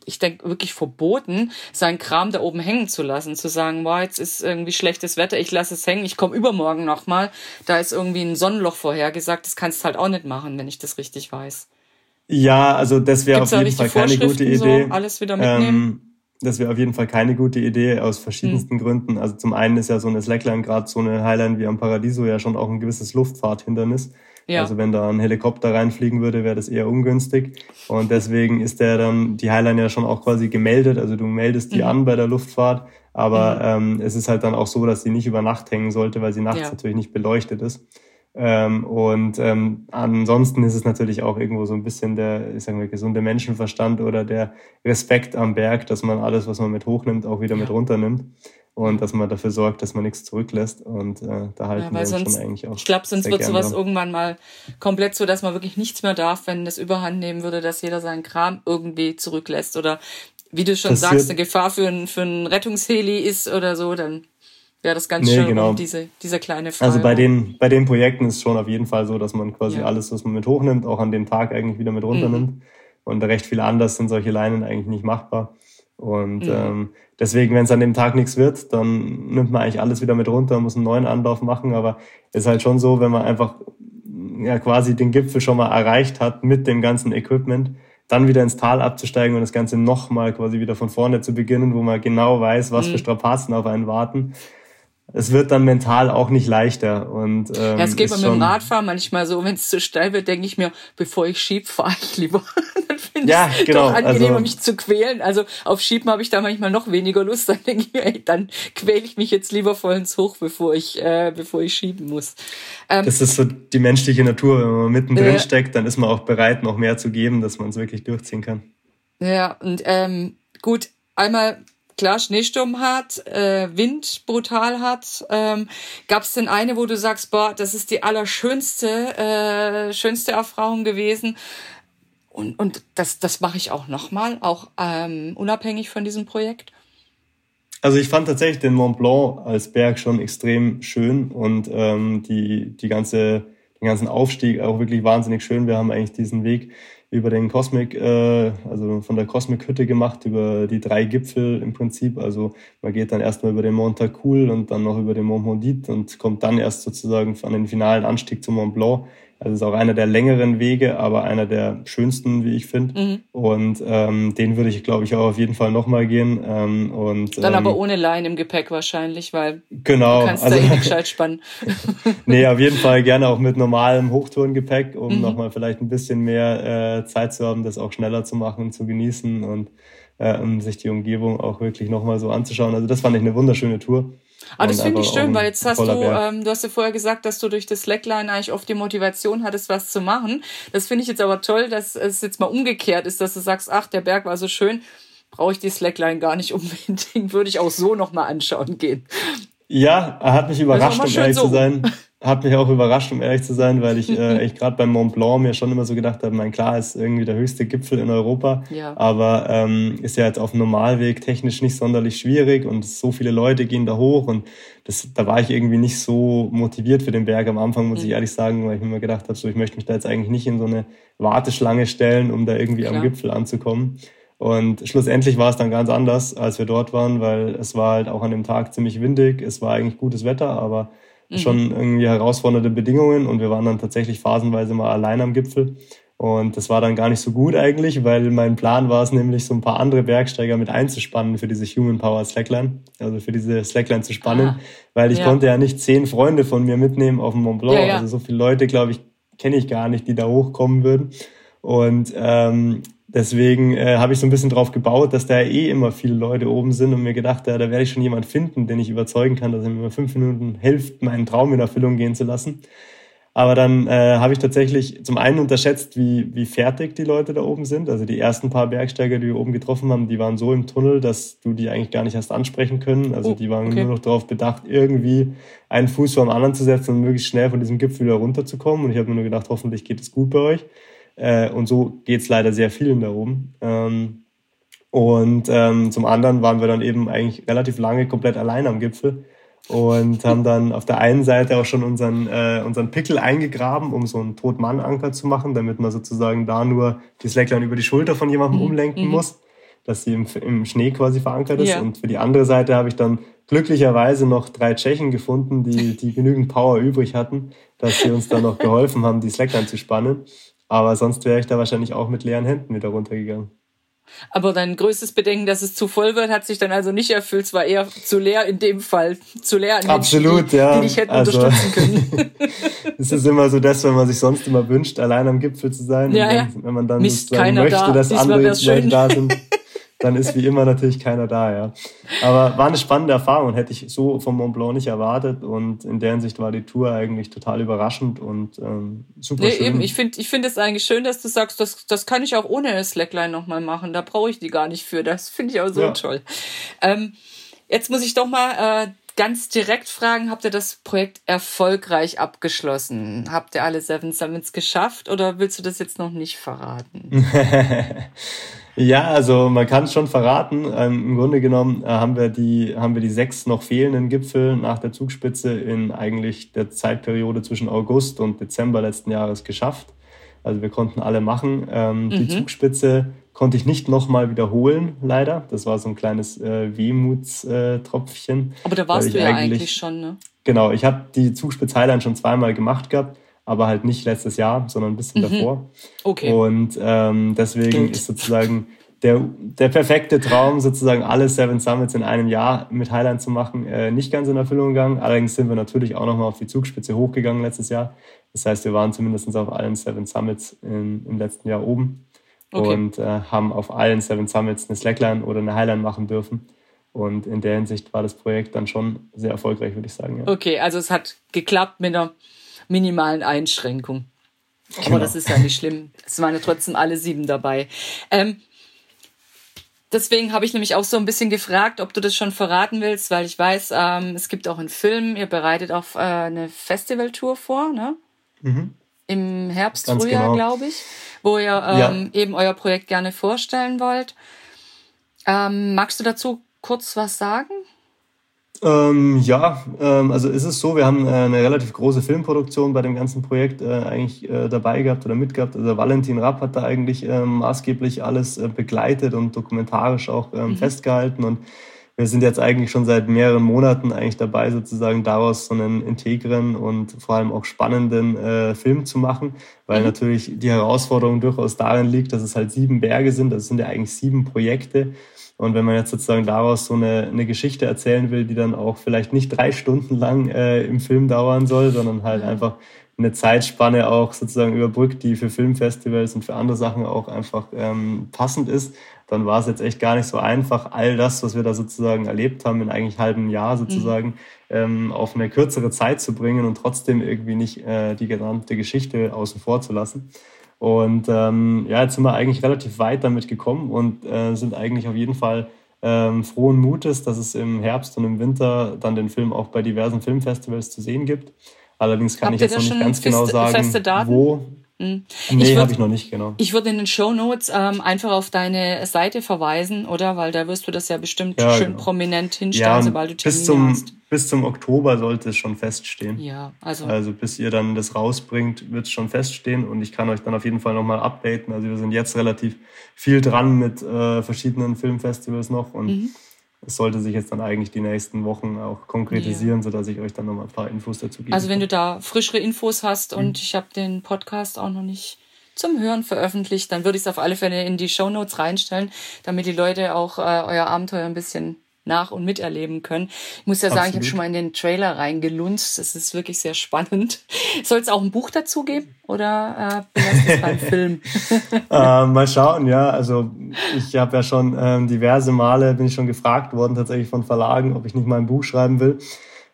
ich denke, wirklich verboten, seinen Kram da oben hängen zu lassen. Zu sagen, boah, jetzt ist irgendwie schlechtes Wetter, ich lasse es hängen, ich komme übermorgen nochmal. Da ist irgendwie ein Sonnenloch vorhergesagt. Das kannst du halt auch nicht machen, wenn ich das richtig weiß. Ja, also das wäre auf jeden Fall keine gute Idee. So, alles wieder mitnehmen? Ähm, das wäre auf jeden Fall keine gute Idee aus verschiedensten mhm. Gründen. Also zum einen ist ja so eine Slackline, gerade so eine Highline wie am Paradiso ja schon auch ein gewisses Luftfahrthindernis. Ja. Also wenn da ein Helikopter reinfliegen würde, wäre das eher ungünstig. Und deswegen ist der dann die Highline ja schon auch quasi gemeldet. Also du meldest die mhm. an bei der Luftfahrt, aber mhm. ähm, es ist halt dann auch so, dass sie nicht über Nacht hängen sollte, weil sie nachts ja. natürlich nicht beleuchtet ist. Ähm, und ähm, ansonsten ist es natürlich auch irgendwo so ein bisschen der, ich sag mal, gesunde Menschenverstand oder der Respekt am Berg, dass man alles, was man mit hochnimmt, auch wieder ja. mit runternimmt und dass man dafür sorgt, dass man nichts zurücklässt. Und äh, da halten ja, wir uns sonst, schon eigentlich auch. Ich glaube, sonst wird sowas irgendwann mal komplett so, dass man wirklich nichts mehr darf, wenn das überhand nehmen würde, dass jeder seinen Kram irgendwie zurücklässt. Oder wie du schon das sagst, eine Gefahr für ein, für ein Rettungsheli ist oder so, dann wäre das ganz nee, schön, genau. diese, diese kleine Frage. Also bei den, bei den Projekten ist es schon auf jeden Fall so, dass man quasi ja. alles, was man mit hochnimmt, auch an dem Tag eigentlich wieder mit runternimmt. Mhm. Und recht viel anders sind solche Leinen eigentlich nicht machbar. Und mhm. ähm, deswegen, wenn es an dem Tag nichts wird, dann nimmt man eigentlich alles wieder mit runter, muss einen neuen Anlauf machen. Aber es ist halt schon so, wenn man einfach ja quasi den Gipfel schon mal erreicht hat mit dem ganzen Equipment, dann wieder ins Tal abzusteigen und das Ganze nochmal quasi wieder von vorne zu beginnen, wo man genau weiß, was mhm. für Strapazen auf einen warten es wird dann mental auch nicht leichter. Und, ähm, ja, es geht mir mit dem Radfahren manchmal so, wenn es zu steil wird, denke ich mir, bevor ich schieb, fahre ich [laughs] lieber. dann finde ja, ich genau, doch angenehmer, also, mich zu quälen. Also auf Schieben habe ich da manchmal noch weniger Lust. [laughs] Dann denke ich mir, ey, dann quäle ich mich jetzt lieber voll ins Hoch, bevor ich, äh, bevor ich schieben muss. Ähm, das ist so die menschliche Natur. Wenn man mittendrin äh, steckt, dann ist man auch bereit, noch mehr zu geben, dass man es wirklich durchziehen kann. Ja, und ähm, gut, einmal klar Schneesturm hat, äh, Wind brutal hat. Ähm, Gab es denn eine, wo du sagst, boah, das ist die allerschönste, äh, schönste Erfahrung gewesen? Und, und das, das mache ich auch nochmal, auch ähm, unabhängig von diesem Projekt. Also ich fand tatsächlich den Mont Blanc als Berg schon extrem schön und ähm, die, die ganze, den ganzen Aufstieg auch wirklich wahnsinnig schön. Wir haben eigentlich diesen Weg über den Cosmic, äh, also von der Cosmic Hütte gemacht, über die drei Gipfel im Prinzip. Also man geht dann erstmal über den Mont Tacul und dann noch über den Mont Maudit und kommt dann erst sozusagen an den finalen Anstieg zum Mont Blanc. Also ist auch einer der längeren Wege, aber einer der schönsten, wie ich finde. Mhm. Und ähm, den würde ich, glaube ich, auch auf jeden Fall nochmal gehen. Ähm, und, Dann ähm, aber ohne Leinen im Gepäck wahrscheinlich, weil genau, du kannst also, da eh nicht [laughs] gescheit spannen. [laughs] nee, auf jeden Fall gerne auch mit normalem Hochtourengepäck, um mhm. nochmal vielleicht ein bisschen mehr äh, Zeit zu haben, das auch schneller zu machen, zu genießen und äh, um sich die Umgebung auch wirklich nochmal so anzuschauen. Also das fand ich eine wunderschöne Tour. Aber das finde ich schön, weil jetzt hast du, ähm, du hast ja vorher gesagt, dass du durch das Slackline eigentlich oft die Motivation hattest, was zu machen. Das finde ich jetzt aber toll, dass es jetzt mal umgekehrt ist, dass du sagst, ach, der Berg war so schön, brauche ich die Slackline gar nicht [laughs] unbedingt, würde ich auch so nochmal anschauen gehen. Ja, er hat mich überrascht, um ehrlich so. zu sein. [laughs] Hat mich auch überrascht, um ehrlich zu sein, weil ich [laughs] äh, echt gerade beim Mont Blanc mir schon immer so gedacht habe, mein klar ist irgendwie der höchste Gipfel in Europa, ja. aber ähm, ist ja jetzt auf dem Normalweg technisch nicht sonderlich schwierig und so viele Leute gehen da hoch und das, da war ich irgendwie nicht so motiviert für den Berg am Anfang, muss mhm. ich ehrlich sagen, weil ich mir immer gedacht habe, so ich möchte mich da jetzt eigentlich nicht in so eine Warteschlange stellen, um da irgendwie klar. am Gipfel anzukommen. Und schlussendlich war es dann ganz anders, als wir dort waren, weil es war halt auch an dem Tag ziemlich windig. Es war eigentlich gutes Wetter, aber mhm. schon irgendwie herausfordernde Bedingungen. Und wir waren dann tatsächlich phasenweise mal allein am Gipfel. Und das war dann gar nicht so gut eigentlich, weil mein Plan war es nämlich, so ein paar andere Bergsteiger mit einzuspannen für diese Human Power Slackline, also für diese Slackline zu spannen, ah, weil ich ja. konnte ja nicht zehn Freunde von mir mitnehmen auf dem Mont Blanc. Ja, ja. Also so viele Leute, glaube ich, kenne ich gar nicht, die da hochkommen würden. Und ähm, Deswegen äh, habe ich so ein bisschen drauf gebaut, dass da eh immer viele Leute oben sind und mir gedacht, ja, da werde ich schon jemand finden, den ich überzeugen kann, dass er mir fünf Minuten hilft, meinen Traum in Erfüllung gehen zu lassen. Aber dann äh, habe ich tatsächlich zum einen unterschätzt, wie, wie fertig die Leute da oben sind. Also die ersten paar Bergsteiger, die wir oben getroffen haben, die waren so im Tunnel, dass du die eigentlich gar nicht hast ansprechen können. Also oh, die waren okay. nur noch darauf bedacht, irgendwie einen Fuß vor dem anderen zu setzen und möglichst schnell von diesem Gipfel wieder runterzukommen. Und ich habe mir nur gedacht, hoffentlich geht es gut bei euch. Äh, und so geht's leider sehr vielen da oben. Ähm, und ähm, zum anderen waren wir dann eben eigentlich relativ lange komplett allein am Gipfel und haben dann auf der einen Seite auch schon unseren, äh, unseren Pickel eingegraben, um so einen Todmann-Anker zu machen, damit man sozusagen da nur die Slackline über die Schulter von jemandem mhm. umlenken mhm. muss, dass sie im, im Schnee quasi verankert ist. Ja. Und für die andere Seite habe ich dann glücklicherweise noch drei Tschechen gefunden, die, die genügend Power übrig hatten, dass sie uns dann noch geholfen haben, die Slackline zu spannen. Aber sonst wäre ich da wahrscheinlich auch mit leeren Händen wieder runtergegangen. Aber dein größtes Bedenken, dass es zu voll wird, hat sich dann also nicht erfüllt. Es war eher zu leer in dem Fall. Zu leer an Absolut, Menschen, die, ja. die dich hätten also, unterstützen können. [laughs] es ist immer so das, wenn man sich sonst immer wünscht, allein am Gipfel zu sein. Ja, ja. Wenn, wenn man dann Mist, möchte, da. dass Diesmal andere da sind. [laughs] dann ist wie immer natürlich keiner da, ja. Aber war eine spannende Erfahrung und hätte ich so vom Mont Blanc nicht erwartet. Und in der Hinsicht war die Tour eigentlich total überraschend und ähm, super nee, schön. Eben, ich finde ich finde es eigentlich schön, dass du sagst, das, das kann ich auch ohne Slackline nochmal machen. Da brauche ich die gar nicht für. Das finde ich auch so ja. toll. Ähm, jetzt muss ich doch mal äh, ganz direkt fragen, habt ihr das Projekt erfolgreich abgeschlossen? Habt ihr alle Seven Summits geschafft oder willst du das jetzt noch nicht verraten? [laughs] Ja, also man kann es schon verraten. Ähm, Im Grunde genommen äh, haben wir die haben wir die sechs noch fehlenden Gipfel nach der Zugspitze in eigentlich der Zeitperiode zwischen August und Dezember letzten Jahres geschafft. Also wir konnten alle machen. Ähm, mhm. Die Zugspitze konnte ich nicht nochmal wiederholen, leider. Das war so ein kleines äh, Wehmutstropfchen. Aber da warst du ja eigentlich, eigentlich schon, ne? Genau, ich habe die Zugspitze Highline schon zweimal gemacht gehabt aber halt nicht letztes Jahr, sondern ein bisschen mhm. davor. Okay. Und ähm, deswegen Gut. ist sozusagen der, der perfekte Traum, sozusagen alle Seven Summits in einem Jahr mit Highline zu machen, äh, nicht ganz in Erfüllung gegangen. Allerdings sind wir natürlich auch nochmal auf die Zugspitze hochgegangen letztes Jahr. Das heißt, wir waren zumindest auf allen Seven Summits in, im letzten Jahr oben okay. und äh, haben auf allen Seven Summits eine Slackline oder eine Highline machen dürfen. Und in der Hinsicht war das Projekt dann schon sehr erfolgreich, würde ich sagen. Ja. Okay, also es hat geklappt mit einer minimalen Einschränkung. Genau. Aber das ist ja nicht schlimm. Es waren ja trotzdem alle sieben dabei. Ähm, deswegen habe ich nämlich auch so ein bisschen gefragt, ob du das schon verraten willst, weil ich weiß, ähm, es gibt auch einen Film, ihr bereitet auch äh, eine Festivaltour vor, ne? Mhm. Im Herbst, Ganz Frühjahr, genau. glaube ich, wo ihr ähm, ja. eben euer Projekt gerne vorstellen wollt. Ähm, magst du dazu kurz was sagen? Ähm, ja, ähm, also ist es so, wir haben äh, eine relativ große Filmproduktion bei dem ganzen Projekt äh, eigentlich äh, dabei gehabt oder mitgehabt. Also Valentin Rapp hat da eigentlich ähm, maßgeblich alles äh, begleitet und dokumentarisch auch ähm, mhm. festgehalten und wir sind jetzt eigentlich schon seit mehreren Monaten eigentlich dabei, sozusagen daraus so einen integren und vor allem auch spannenden äh, Film zu machen, weil mhm. natürlich die Herausforderung durchaus darin liegt, dass es halt sieben Berge sind. Das sind ja eigentlich sieben Projekte und wenn man jetzt sozusagen daraus so eine, eine Geschichte erzählen will, die dann auch vielleicht nicht drei Stunden lang äh, im Film dauern soll, sondern halt einfach eine Zeitspanne auch sozusagen überbrückt, die für Filmfestivals und für andere Sachen auch einfach ähm, passend ist, dann war es jetzt echt gar nicht so einfach, all das, was wir da sozusagen erlebt haben, in eigentlich halbem Jahr sozusagen mhm. ähm, auf eine kürzere Zeit zu bringen und trotzdem irgendwie nicht äh, die genannte Geschichte außen vor zu lassen. Und ähm, ja, jetzt sind wir eigentlich relativ weit damit gekommen und äh, sind eigentlich auf jeden Fall ähm, frohen Mutes, dass es im Herbst und im Winter dann den Film auch bei diversen Filmfestivals zu sehen gibt. Allerdings kann Habt ich jetzt noch nicht ganz genau sagen, wo. Mhm. Nee, habe ich noch nicht, genau. Ich würde in den Show Notes ähm, einfach auf deine Seite verweisen, oder? Weil da wirst du das ja bestimmt ja, schön genau. prominent hinstellen, ja, sobald du Termine bis zum, hast. Bis zum Oktober sollte es schon feststehen. Ja, also. Also bis ihr dann das rausbringt, wird es schon feststehen und ich kann euch dann auf jeden Fall nochmal updaten. Also wir sind jetzt relativ viel dran mit äh, verschiedenen Filmfestivals noch und mhm es sollte sich jetzt dann eigentlich die nächsten Wochen auch konkretisieren, ja. sodass ich euch dann nochmal ein paar Infos dazu gebe. Also wenn du da frischere Infos hast und mhm. ich habe den Podcast auch noch nicht zum Hören veröffentlicht, dann würde ich es auf alle Fälle in die Show Notes reinstellen, damit die Leute auch äh, euer Abenteuer ein bisschen nach- und miterleben können. Ich muss ja sagen, Absolut. ich habe schon mal in den Trailer reingelunzt. Das ist wirklich sehr spannend. [laughs] Soll es auch ein Buch dazu geben oder äh, belässt es beim [laughs] Film? äh, mal schauen, ja. Also ich habe ja schon ähm, diverse Male bin ich schon gefragt worden tatsächlich von Verlagen, ob ich nicht mal ein Buch schreiben will.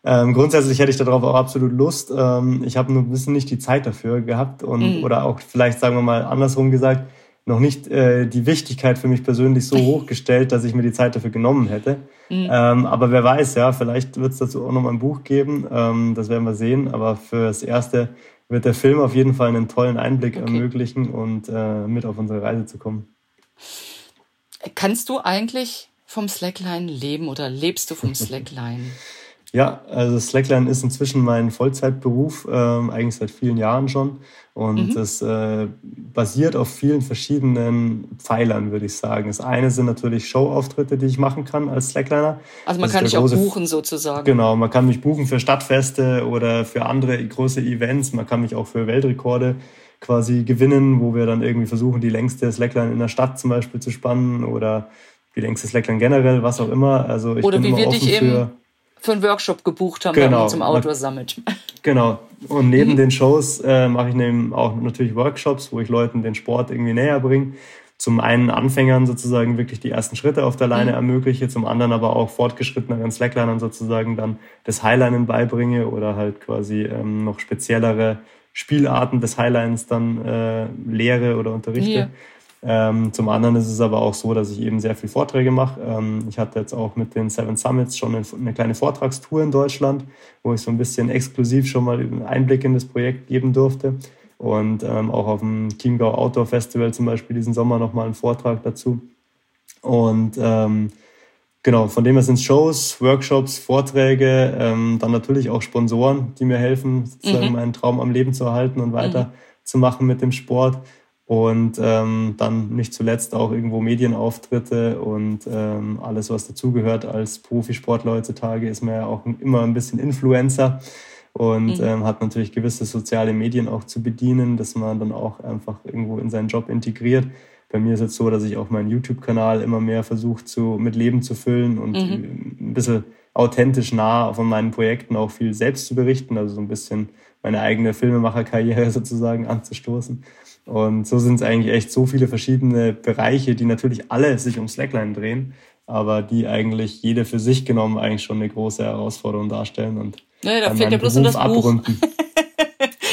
Ähm, grundsätzlich hätte ich darauf auch absolut Lust. Ähm, ich habe nur ein bisschen nicht die Zeit dafür gehabt und mhm. oder auch vielleicht sagen wir mal andersrum gesagt noch nicht äh, die Wichtigkeit für mich persönlich so hochgestellt, dass ich mir die Zeit dafür genommen hätte. Mhm. Ähm, aber wer weiß, ja, vielleicht wird es dazu auch noch mal ein Buch geben. Ähm, das werden wir sehen. Aber fürs Erste wird der Film auf jeden Fall einen tollen Einblick okay. ermöglichen und äh, mit auf unsere Reise zu kommen. Kannst du eigentlich vom Slackline leben oder lebst du vom [laughs] Slackline? Ja, also Slackline ist inzwischen mein Vollzeitberuf, ähm, eigentlich seit vielen Jahren schon. Und mhm. das äh, basiert auf vielen verschiedenen Pfeilern, würde ich sagen. Das eine sind natürlich Showauftritte, die ich machen kann als Slackliner. Also man das kann dich auch buchen sozusagen. Genau, man kann mich buchen für Stadtfeste oder für andere große Events. Man kann mich auch für Weltrekorde quasi gewinnen, wo wir dann irgendwie versuchen, die längste Slackline in der Stadt zum Beispiel zu spannen oder die längste Slackline generell, was auch immer. Also ich oder bin wie wir dich für, für einen Workshop gebucht haben genau, zum Outdoor Summit. [laughs] Genau. Und neben mhm. den Shows äh, mache ich neben auch natürlich Workshops, wo ich Leuten den Sport irgendwie näher bringe. Zum einen Anfängern sozusagen wirklich die ersten Schritte auf der Leine mhm. ermögliche, zum anderen aber auch fortgeschritteneren Slacklinern sozusagen dann das Highlinen beibringe oder halt quasi ähm, noch speziellere Spielarten des Highlines dann äh, lehre oder unterrichte. Yeah. Ähm, zum anderen ist es aber auch so, dass ich eben sehr viel Vorträge mache. Ähm, ich hatte jetzt auch mit den Seven Summits schon eine, eine, kleine Vortragstour in Deutschland, wo ich so ein bisschen exklusiv schon mal einen Einblick in das Projekt geben durfte. Und ähm, auch auf dem Chiemgau Outdoor Festival zum Beispiel diesen Sommer nochmal einen Vortrag dazu. Und ähm, Genau, von dem her sind Shows, Workshops, Vorträge, ähm, dann natürlich auch Sponsoren, die mir helfen, sozusagen mhm. meinen Traum am Leben zu erhalten und weiterzumachen mhm. mit dem Sport. Und ähm, dann nicht zuletzt auch irgendwo Medienauftritte und ähm, alles, was dazugehört. Als Profisportler heutzutage ist man ja auch immer ein bisschen Influencer und mhm. ähm, hat natürlich gewisse soziale Medien auch zu bedienen, dass man dann auch einfach irgendwo in seinen Job integriert. Bei mir ist es so, dass ich auch meinen YouTube-Kanal immer mehr versuche zu, mit Leben zu füllen und mhm. ein bisschen authentisch nah von meinen Projekten auch viel selbst zu berichten, also so ein bisschen meine eigene Filmemacherkarriere [laughs] sozusagen anzustoßen. Und so sind es eigentlich echt so viele verschiedene Bereiche, die natürlich alle sich um Slackline drehen, aber die eigentlich jede für sich genommen eigentlich schon eine große Herausforderung darstellen und ja, da fehlt ja bloß nur das Buch. [laughs]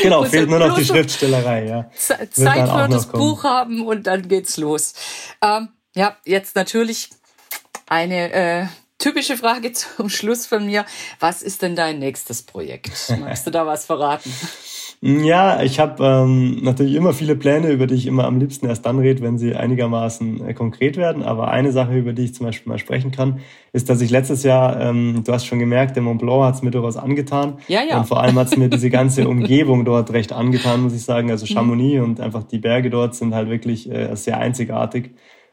Genau, fehlt nur noch die Schriftstellerei, ja. Zeit für das. Buch haben und dann geht's los. Ähm, ja, jetzt natürlich eine äh, typische Frage [laughs] zum Schluss von mir. Was ist denn dein nächstes Projekt? Magst du da was verraten? [laughs] Ja, ich habe ähm, natürlich immer viele Pläne, über die ich immer am liebsten erst dann rede, wenn sie einigermaßen äh, konkret werden. Aber eine Sache, über die ich zum Beispiel mal sprechen kann, ist, dass ich letztes Jahr, ähm, du hast schon gemerkt, der Mont Blanc hat es mir durchaus angetan. Ja, ja. Und vor allem hat es mir diese ganze Umgebung dort recht angetan, muss ich sagen. Also mhm. Chamonix mhm. und einfach die Berge dort sind halt wirklich äh, sehr einzigartig.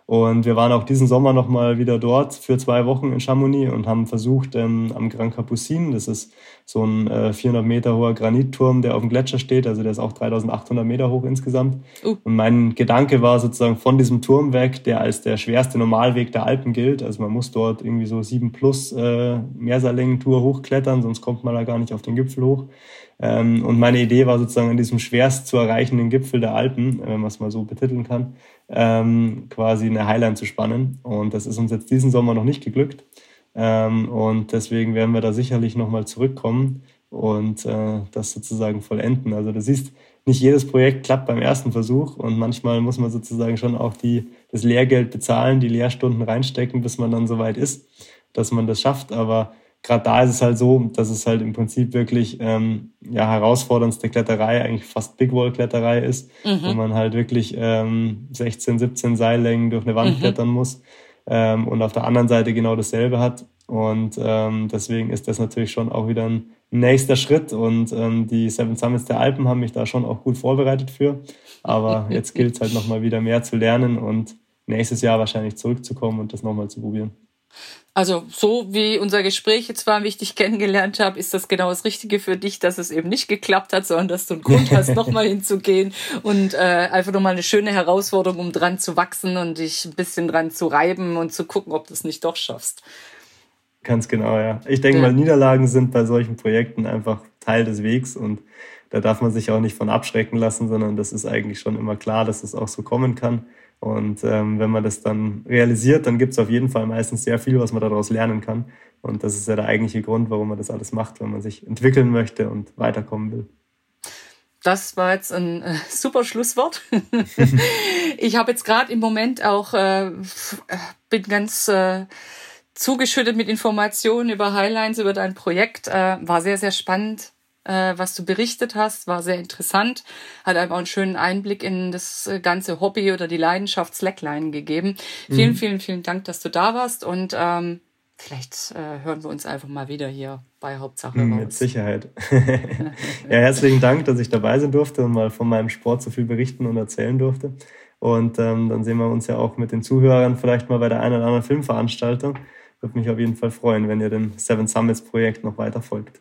Und wir waren auch diesen Sommer nochmal wieder dort für zwei Wochen in Chamonix und haben versucht, ähm, am Grand Capucin, das ist so ein äh, 400 Meter hoher Granitturm, der auf dem Gletscher steht, also der ist auch 3800 Meter hoch insgesamt. Uh. Und mein Gedanke war sozusagen von diesem Turm weg, der als der schwerste Normalweg der Alpen gilt, also man muss dort irgendwie so sieben plus äh, Meersalängen-Tour hochklettern, sonst kommt man da gar nicht auf den Gipfel hoch. Ähm, und meine Idee war sozusagen an diesem schwerst zu erreichenden Gipfel der Alpen, wenn man es mal so betiteln kann, ähm, quasi eine Highline zu spannen. Und das ist uns jetzt diesen Sommer noch nicht geglückt. Ähm, und deswegen werden wir da sicherlich nochmal zurückkommen und äh, das sozusagen vollenden. Also du siehst, nicht jedes Projekt klappt beim ersten Versuch und manchmal muss man sozusagen schon auch die, das Lehrgeld bezahlen, die Lehrstunden reinstecken, bis man dann soweit ist, dass man das schafft. Aber gerade da ist es halt so, dass es halt im Prinzip wirklich ähm, ja herausforderndste Kletterei, eigentlich fast Big Wall Kletterei ist, mhm. wo man halt wirklich ähm, 16, 17 Seillängen durch eine Wand mhm. klettern muss ähm, und auf der anderen Seite genau dasselbe hat. Und ähm, deswegen ist das natürlich schon auch wieder ein nächster Schritt und ähm, die Seven Summits der Alpen haben mich da schon auch gut vorbereitet für. Aber [laughs] jetzt gilt es halt nochmal wieder mehr zu lernen und nächstes Jahr wahrscheinlich zurückzukommen und das nochmal zu probieren. Also so wie unser Gespräch jetzt war, wie ich dich kennengelernt habe, ist das genau das Richtige für dich, dass es eben nicht geklappt hat, sondern dass du einen Grund hast, [laughs] nochmal hinzugehen und äh, einfach nochmal eine schöne Herausforderung, um dran zu wachsen und dich ein bisschen dran zu reiben und zu gucken, ob du es nicht doch schaffst. Ganz genau, ja. Ich denke ja. mal, Niederlagen sind bei solchen Projekten einfach Teil des Wegs und da darf man sich auch nicht von abschrecken lassen, sondern das ist eigentlich schon immer klar, dass es auch so kommen kann. Und ähm, wenn man das dann realisiert, dann gibt es auf jeden Fall meistens sehr viel, was man daraus lernen kann. Und das ist ja der eigentliche Grund, warum man das alles macht, wenn man sich entwickeln möchte und weiterkommen will. Das war jetzt ein äh, super Schlusswort. [laughs] ich habe jetzt gerade im Moment auch, äh, bin ganz äh, zugeschüttet mit Informationen über Highlines, über dein Projekt. Äh, war sehr, sehr spannend äh, was du berichtet hast, war sehr interessant, hat einfach einen schönen Einblick in das äh, ganze Hobby oder die Leidenschaft Slackline gegeben. Mhm. Vielen, vielen, vielen Dank, dass du da warst und ähm, vielleicht äh, hören wir uns einfach mal wieder hier bei Hauptsache mhm, Mit Sicherheit. [laughs] ja, herzlichen Dank, dass ich dabei sein durfte und mal von meinem Sport so viel berichten und erzählen durfte. Und ähm, dann sehen wir uns ja auch mit den Zuhörern vielleicht mal bei der einen oder anderen Filmveranstaltung. Würde mich auf jeden Fall freuen, wenn ihr dem Seven Summits Projekt noch weiter folgt.